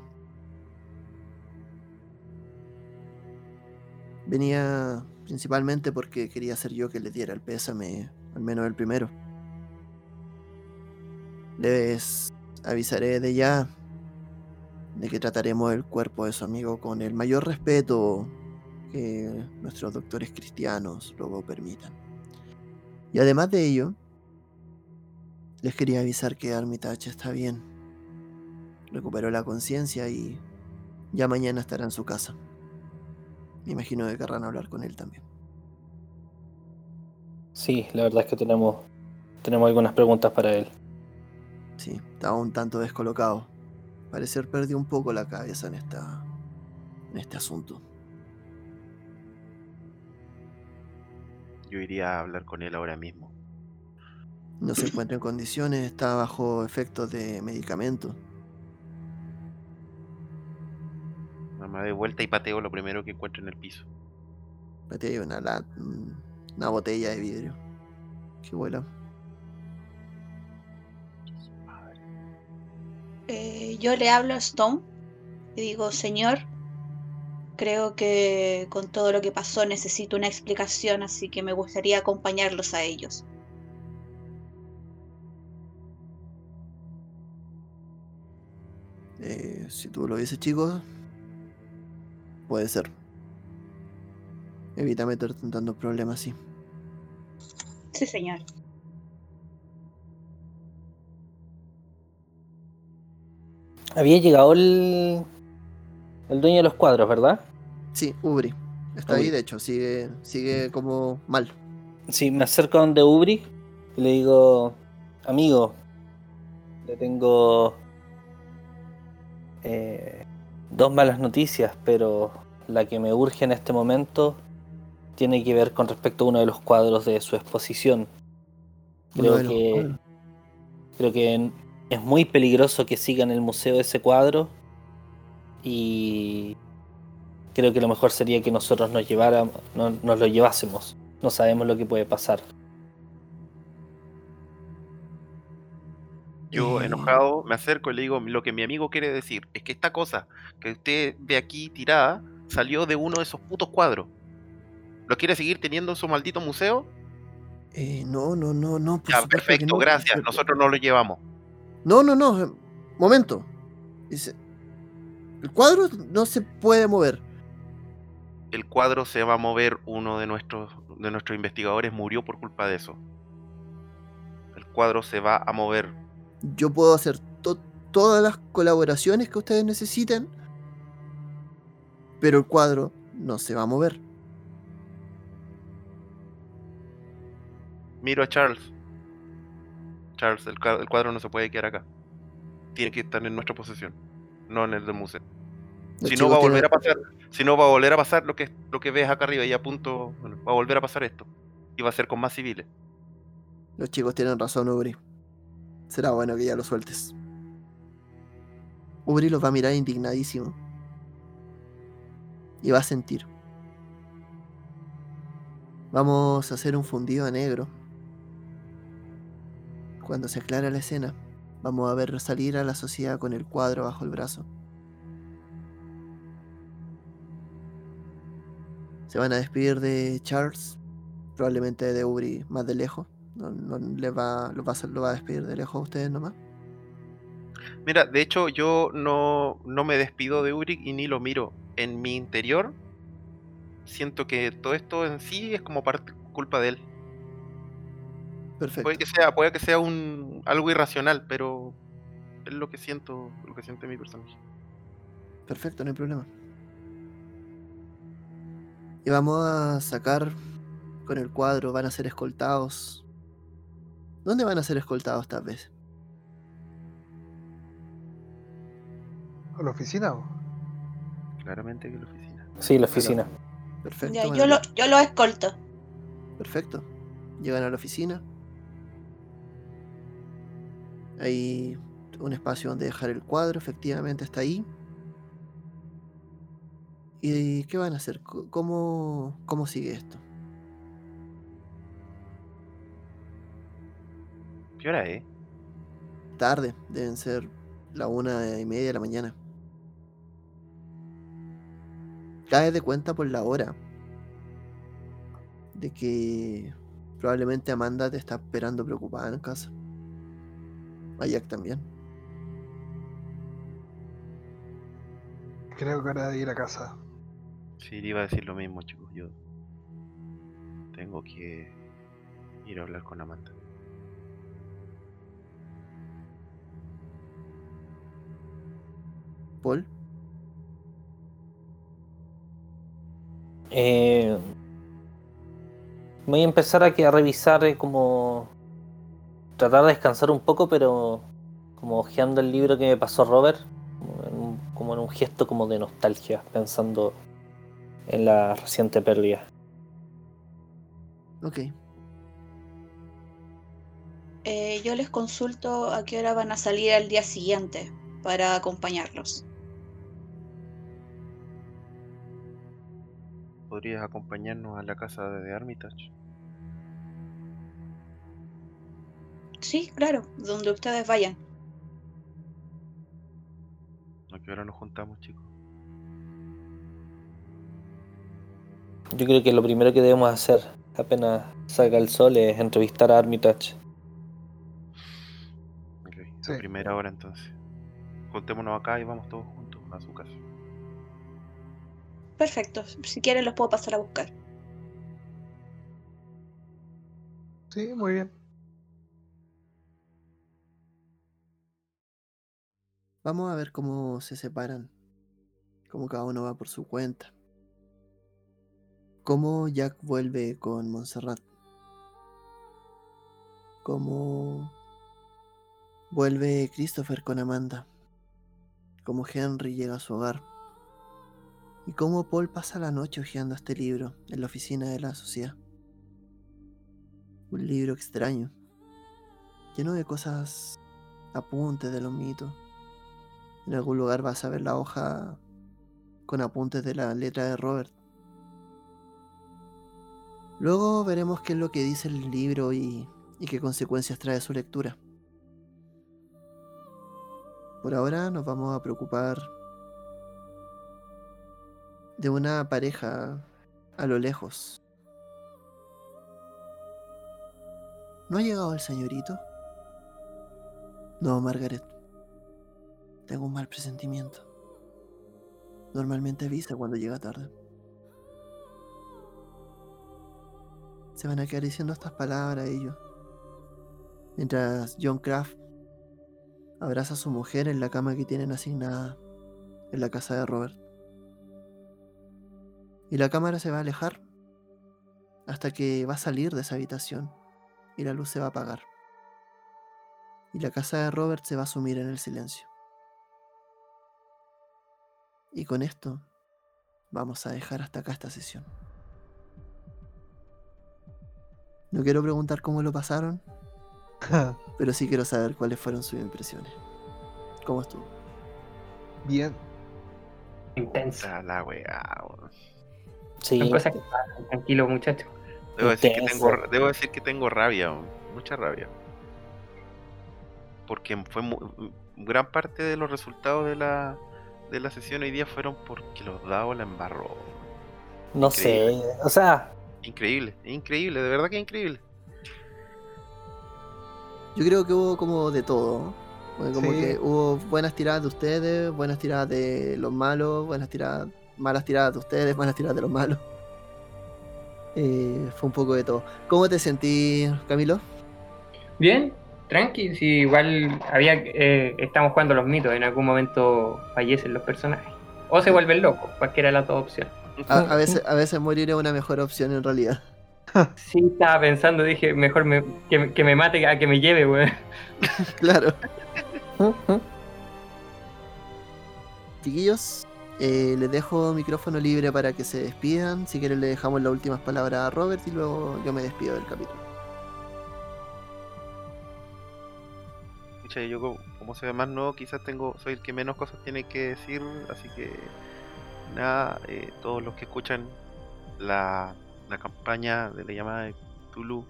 Venía principalmente porque quería ser yo que le diera el pésame, al menos el primero. Les avisaré de ya de que trataremos el cuerpo de su amigo con el mayor respeto que nuestros doctores cristianos luego permitan. Y además de ello, les quería avisar que Armitage está bien. Recuperó la conciencia y ya mañana estará en su casa. Me imagino que querrán hablar con él también. Sí, la verdad es que tenemos, tenemos algunas preguntas para él. Sí, estaba un tanto descolocado. Parecer perdió un poco la cabeza en esta. en este asunto. Yo iría a hablar con él ahora mismo. No se encuentra en condiciones, está bajo efectos de medicamento. Mamá de vuelta y pateo lo primero que encuentro en el piso. Ahí una, lat- mm, una botella de vidrio. Que vuela. Eh, yo le hablo a Stone y digo, señor, creo que con todo lo que pasó necesito una explicación, así que me gustaría acompañarlos a ellos. Eh, si tú lo dices, chicos, puede ser. Evita meterte en tantos problemas así. Sí, señor. Había llegado el, el dueño de los cuadros, ¿verdad? Sí, Ubri. Está ahí, de hecho, sigue, sigue como mal. Sí, me acerco a donde Ubri y le digo, amigo, le tengo eh, dos malas noticias, pero la que me urge en este momento tiene que ver con respecto a uno de los cuadros de su exposición. Creo que, creo que es muy peligroso que siga en el museo ese cuadro y creo que lo mejor sería que nosotros nos lleváramos, no- nos lo llevásemos. No sabemos lo que puede pasar. Yo, enojado, me acerco y le digo, lo que mi amigo quiere decir es que esta cosa que usted ve aquí tirada salió de uno de esos putos cuadros. ¿Lo quiere seguir teniendo en su maldito museo? Eh, no, no, no, no. por Ya, perfecto, no, gracias. pero- Nosotros no lo llevamos. No, no, no. Momento. Dice. El cuadro no se puede mover. El cuadro se va a mover. Uno de nuestros, de nuestros investigadores murió por culpa de eso. El cuadro se va a mover. Yo puedo hacer to- todas las colaboraciones que ustedes necesiten. Pero el cuadro no se va a mover. Miro a Charles. Charles, el, cua- el cuadro no se puede quedar acá. Tiene que estar en nuestra posesión, no en el del museo. Los Si no va a volver a pasar, si no va a volver a pasar lo que lo que ves acá arriba y a punto, bueno, va a volver a pasar esto. Y va a ser con más civiles. Los chicos tienen razón, Ubri. Será bueno que ya lo sueltes. Ubri los va a mirar indignadísimo. Y va a sentir. Vamos a hacer un fundido a negro. Cuando se aclara la escena, vamos a ver salir a la sociedad con el cuadro bajo el brazo. Se van a despedir de Charles, probablemente de Ubri más de lejos. No, no le va, lo, va a, hacer- lo va a despedir de lejos a ustedes nomás. Mira, de hecho yo no, no me despido de Uric y ni lo miro. En mi interior siento que todo esto en sí es como parte culpa de él. Perfecto. Puede que sea, puede que sea un algo irracional, pero es lo que siento, lo que siente mi personaje. Perfecto, no hay problema. Y vamos a sacar con el cuadro, van a ser escoltados. ¿Dónde van a ser escoltados esta vez? ¿A la oficina? o? Claramente que la oficina. Sí, la oficina. Perfecto. Ya, yo, lo, yo lo escolto. Perfecto. Llegan a la oficina. Hay un espacio donde dejar el cuadro, efectivamente está ahí. ¿Y qué van a hacer? ¿Cómo, cómo sigue esto? ¿Qué hora es? Tarde, deben ser la una y media de la mañana. Caes de cuenta por la hora de que probablemente Amanda te está esperando preocupada en casa. A Jack también. Creo que hora de ir a casa. Sí, le iba a decir lo mismo, chicos. Yo tengo que ir a hablar con Amanda. Paul, Eh, voy a empezar a, que, a revisar eh, como... Tratar de descansar un poco, pero como hojeando el libro que me pasó Robert, como en un, como en un gesto como de nostalgia, pensando en la reciente pérdida. ok. Eh, yo les consulto a qué hora van a salir al día siguiente para acompañarlos. ¿Podrías acompañarnos a la casa de Armitage? Sí, claro, donde ustedes vayan. ¿A qué hora nos juntamos, chicos? Yo creo que lo primero que debemos hacer apenas salga el sol es entrevistar a Armitage. Ok, Sí. a primera hora entonces. Juntémonos acá y vamos todos juntos a su casa. Perfecto, si quieren los puedo pasar a buscar. Sí, muy bien. Vamos a ver cómo se separan. Cómo cada uno va por su cuenta. Cómo Jack vuelve con Montserrat. Cómo vuelve Christopher con Amanda. Cómo Henry llega a su hogar. Y cómo Paul pasa la noche hojeando este libro en la oficina de la sociedad. Un libro extraño. Lleno de cosas apuntes de los mitos. En algún lugar vas a ver la hoja con apuntes de la letra de Robert. Luego veremos qué es lo que dice el libro y, y qué consecuencias trae su lectura. Por ahora nos vamos a preocupar de una pareja a lo lejos. ¿No ha llegado el señorito? No, Margaret. Tengo un mal presentimiento. Normalmente avisa cuando llega tarde. Se van a quedar diciendo estas palabras ellos. Mientras John Kraft abraza a su mujer en la cama que tienen asignada en la casa de Robert. Y la cámara se va a alejar hasta que va a salir de esa habitación y la luz se va a apagar. Y la casa de Robert se va a sumir en el silencio. Y con esto vamos a dejar hasta acá esta sesión. No quiero preguntar cómo lo pasaron, <laughs> pero sí quiero saber cuáles fueron sus impresiones. ¿Cómo estuvo? Bien. Intensa. La weá. Sí. Son cosas que pasan. Tranquilo, muchacho. Debo decir, que tengo, debo decir que tengo rabia, mucha rabia. Porque fue mu- gran parte de los resultados de la, de la sesión hoy día fueron porque los dados la embarró. No sé. O sea, Increíble, increíble, de verdad que increíble. Yo creo que hubo como de todo. Como Sí. que hubo buenas tiradas de ustedes, buenas tiradas de los malos, buenas tiradas, malas tiradas de ustedes, malas tiradas de los malos. Eh, fue un poco de todo. ¿Cómo te sentís, Camilo? Bien, tranqui. Si igual había, eh, estamos jugando los mitos. En algún momento fallecen los personajes. O se vuelven locos. Cualquiera de las dos opciones. A, a veces, a veces morir es una mejor opción en realidad. <laughs> Sí, estaba pensando, dije, mejor me- que, me- que me mate a que me lleve, weón. <laughs> Claro. <laughs> Chiquillos, eh, les dejo micrófono libre para que se despidan. Si quieren le dejamos las últimas palabras a Robert y luego yo me despido del capítulo. Yo como, como soy más nuevo, quizás tengo, soy el que menos cosas tiene que decir, así que nada, eh, todos los que escuchan la, la campaña de la llamada de Tulu,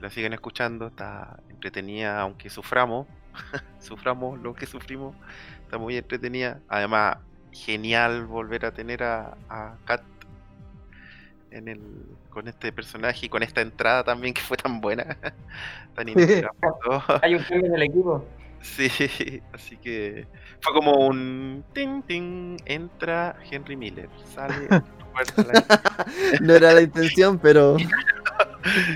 la siguen escuchando, está entretenida, aunque suframos, <laughs> suframos lo que sufrimos, está muy entretenida. Además, genial volver a tener a, a Kat en el, con este personaje y con esta entrada también que fue tan buena, <laughs> tan. <laughs> Hay un cambio en el equipo. Sí, así que fue como un ting ting, entra Henry Miller, sale. <laughs> No era la intención, pero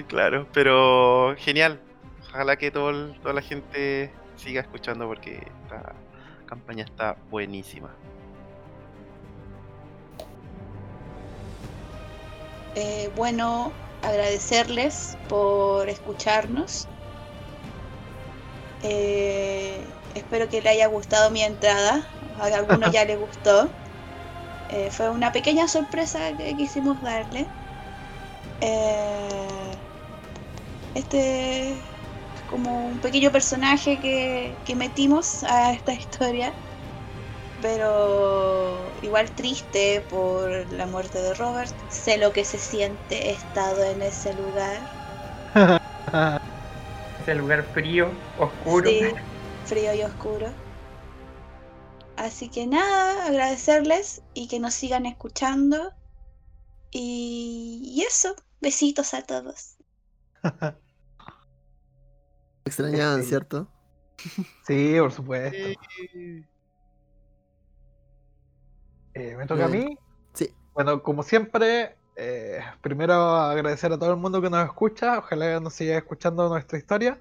claro, pero genial. Ojalá que todo el- toda la gente siga escuchando porque esta campaña está buenísima. Eh, bueno, agradecerles por escucharnos. Eh, espero que le haya gustado mi entrada. A alguno <laughs> ya le gustó. Eh, fue una pequeña sorpresa que quisimos darle. Este es como un pequeño personaje que, que metimos a esta historia. Pero igual triste por la muerte de Robert. Sé lo que se siente, he estado en ese lugar. <laughs> Ese lugar frío, oscuro. Sí, frío y oscuro. Así que nada, agradecerles y que nos sigan escuchando. Y, y eso, besitos a todos. extrañaban, Sí. ¿cierto? Sí, por supuesto. Eh, ¿Me toca a Bien. mí? Sí. Bueno, como siempre, eh, primero agradecer a todo el mundo que nos escucha. Ojalá nos siga escuchando nuestra historia.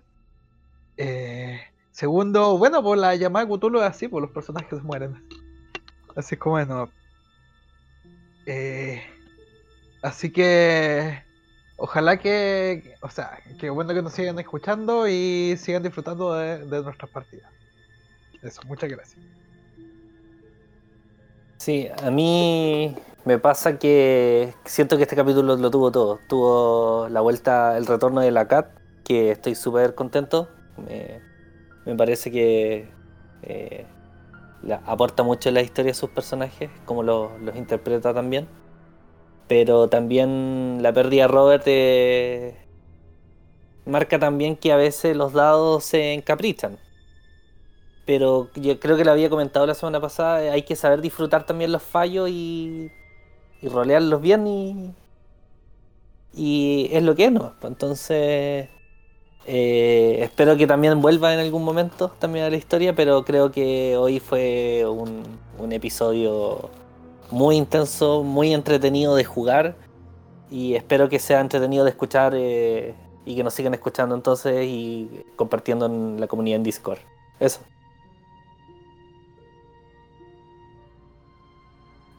Eh, segundo, bueno, por la llamada de Cthulhu es así, por los personajes se mueren. Así es como bueno. Eh, así que ojalá que, o sea, que bueno que nos sigan escuchando y sigan disfrutando de, de nuestras partidas. Eso, muchas gracias. Sí, a mí me pasa que siento que este capítulo lo tuvo todo. Tuvo la vuelta, el retorno de la Cat, que estoy súper contento. Me, parece que eh, aporta mucho la historia de sus personajes, como lo- los interpreta también. Pero también la pérdida de Robert eh, marca también que a veces los dados se encaprichan. Pero yo creo que lo había comentado la semana pasada, hay que saber disfrutar también los fallos y, y rolearlos bien y, y es lo que es, ¿no? Entonces, eh, espero que también vuelva en algún momento también a la historia, pero creo que hoy fue un, un episodio muy intenso, muy entretenido de jugar y espero que sea entretenido de escuchar eh, y que nos sigan escuchando entonces y compartiendo en la comunidad en Discord. Eso.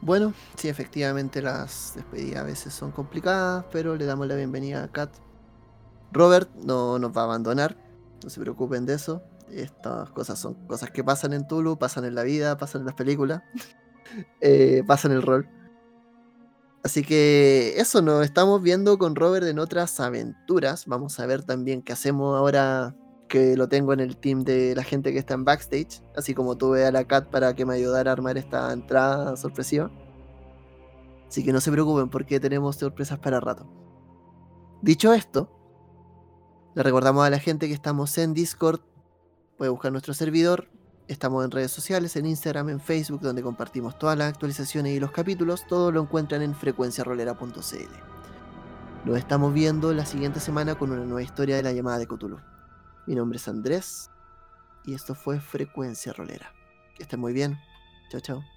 Bueno, sí, efectivamente las despedidas a veces son complicadas, pero le damos la bienvenida a Kat. Robert no nos va a abandonar, no se preocupen de eso. Estas cosas son cosas que pasan en Tulu, pasan en la vida, pasan en las películas, <laughs> eh, pasan en el rol. Así que eso, nos estamos viendo con Robert en otras aventuras. Vamos a ver también qué hacemos ahora que lo tengo en el team de la gente que está en backstage. Así como tuve a la Cat para que me ayudara a armar esta entrada sorpresiva. Así que no se preocupen porque tenemos sorpresas para rato. Dicho esto, le recordamos a la gente que estamos en Discord. Puede buscar nuestro servidor. Estamos en redes sociales, en Instagram, en Facebook, donde compartimos todas las actualizaciones y los capítulos. Todo lo encuentran en frecuenciarolera.cl. Nos estamos viendo la siguiente semana con una nueva historia de la llamada de Cthulhu. Mi nombre es Andrés y esto fue Frecuencia Rolera. Que estén muy bien. Chao, chao.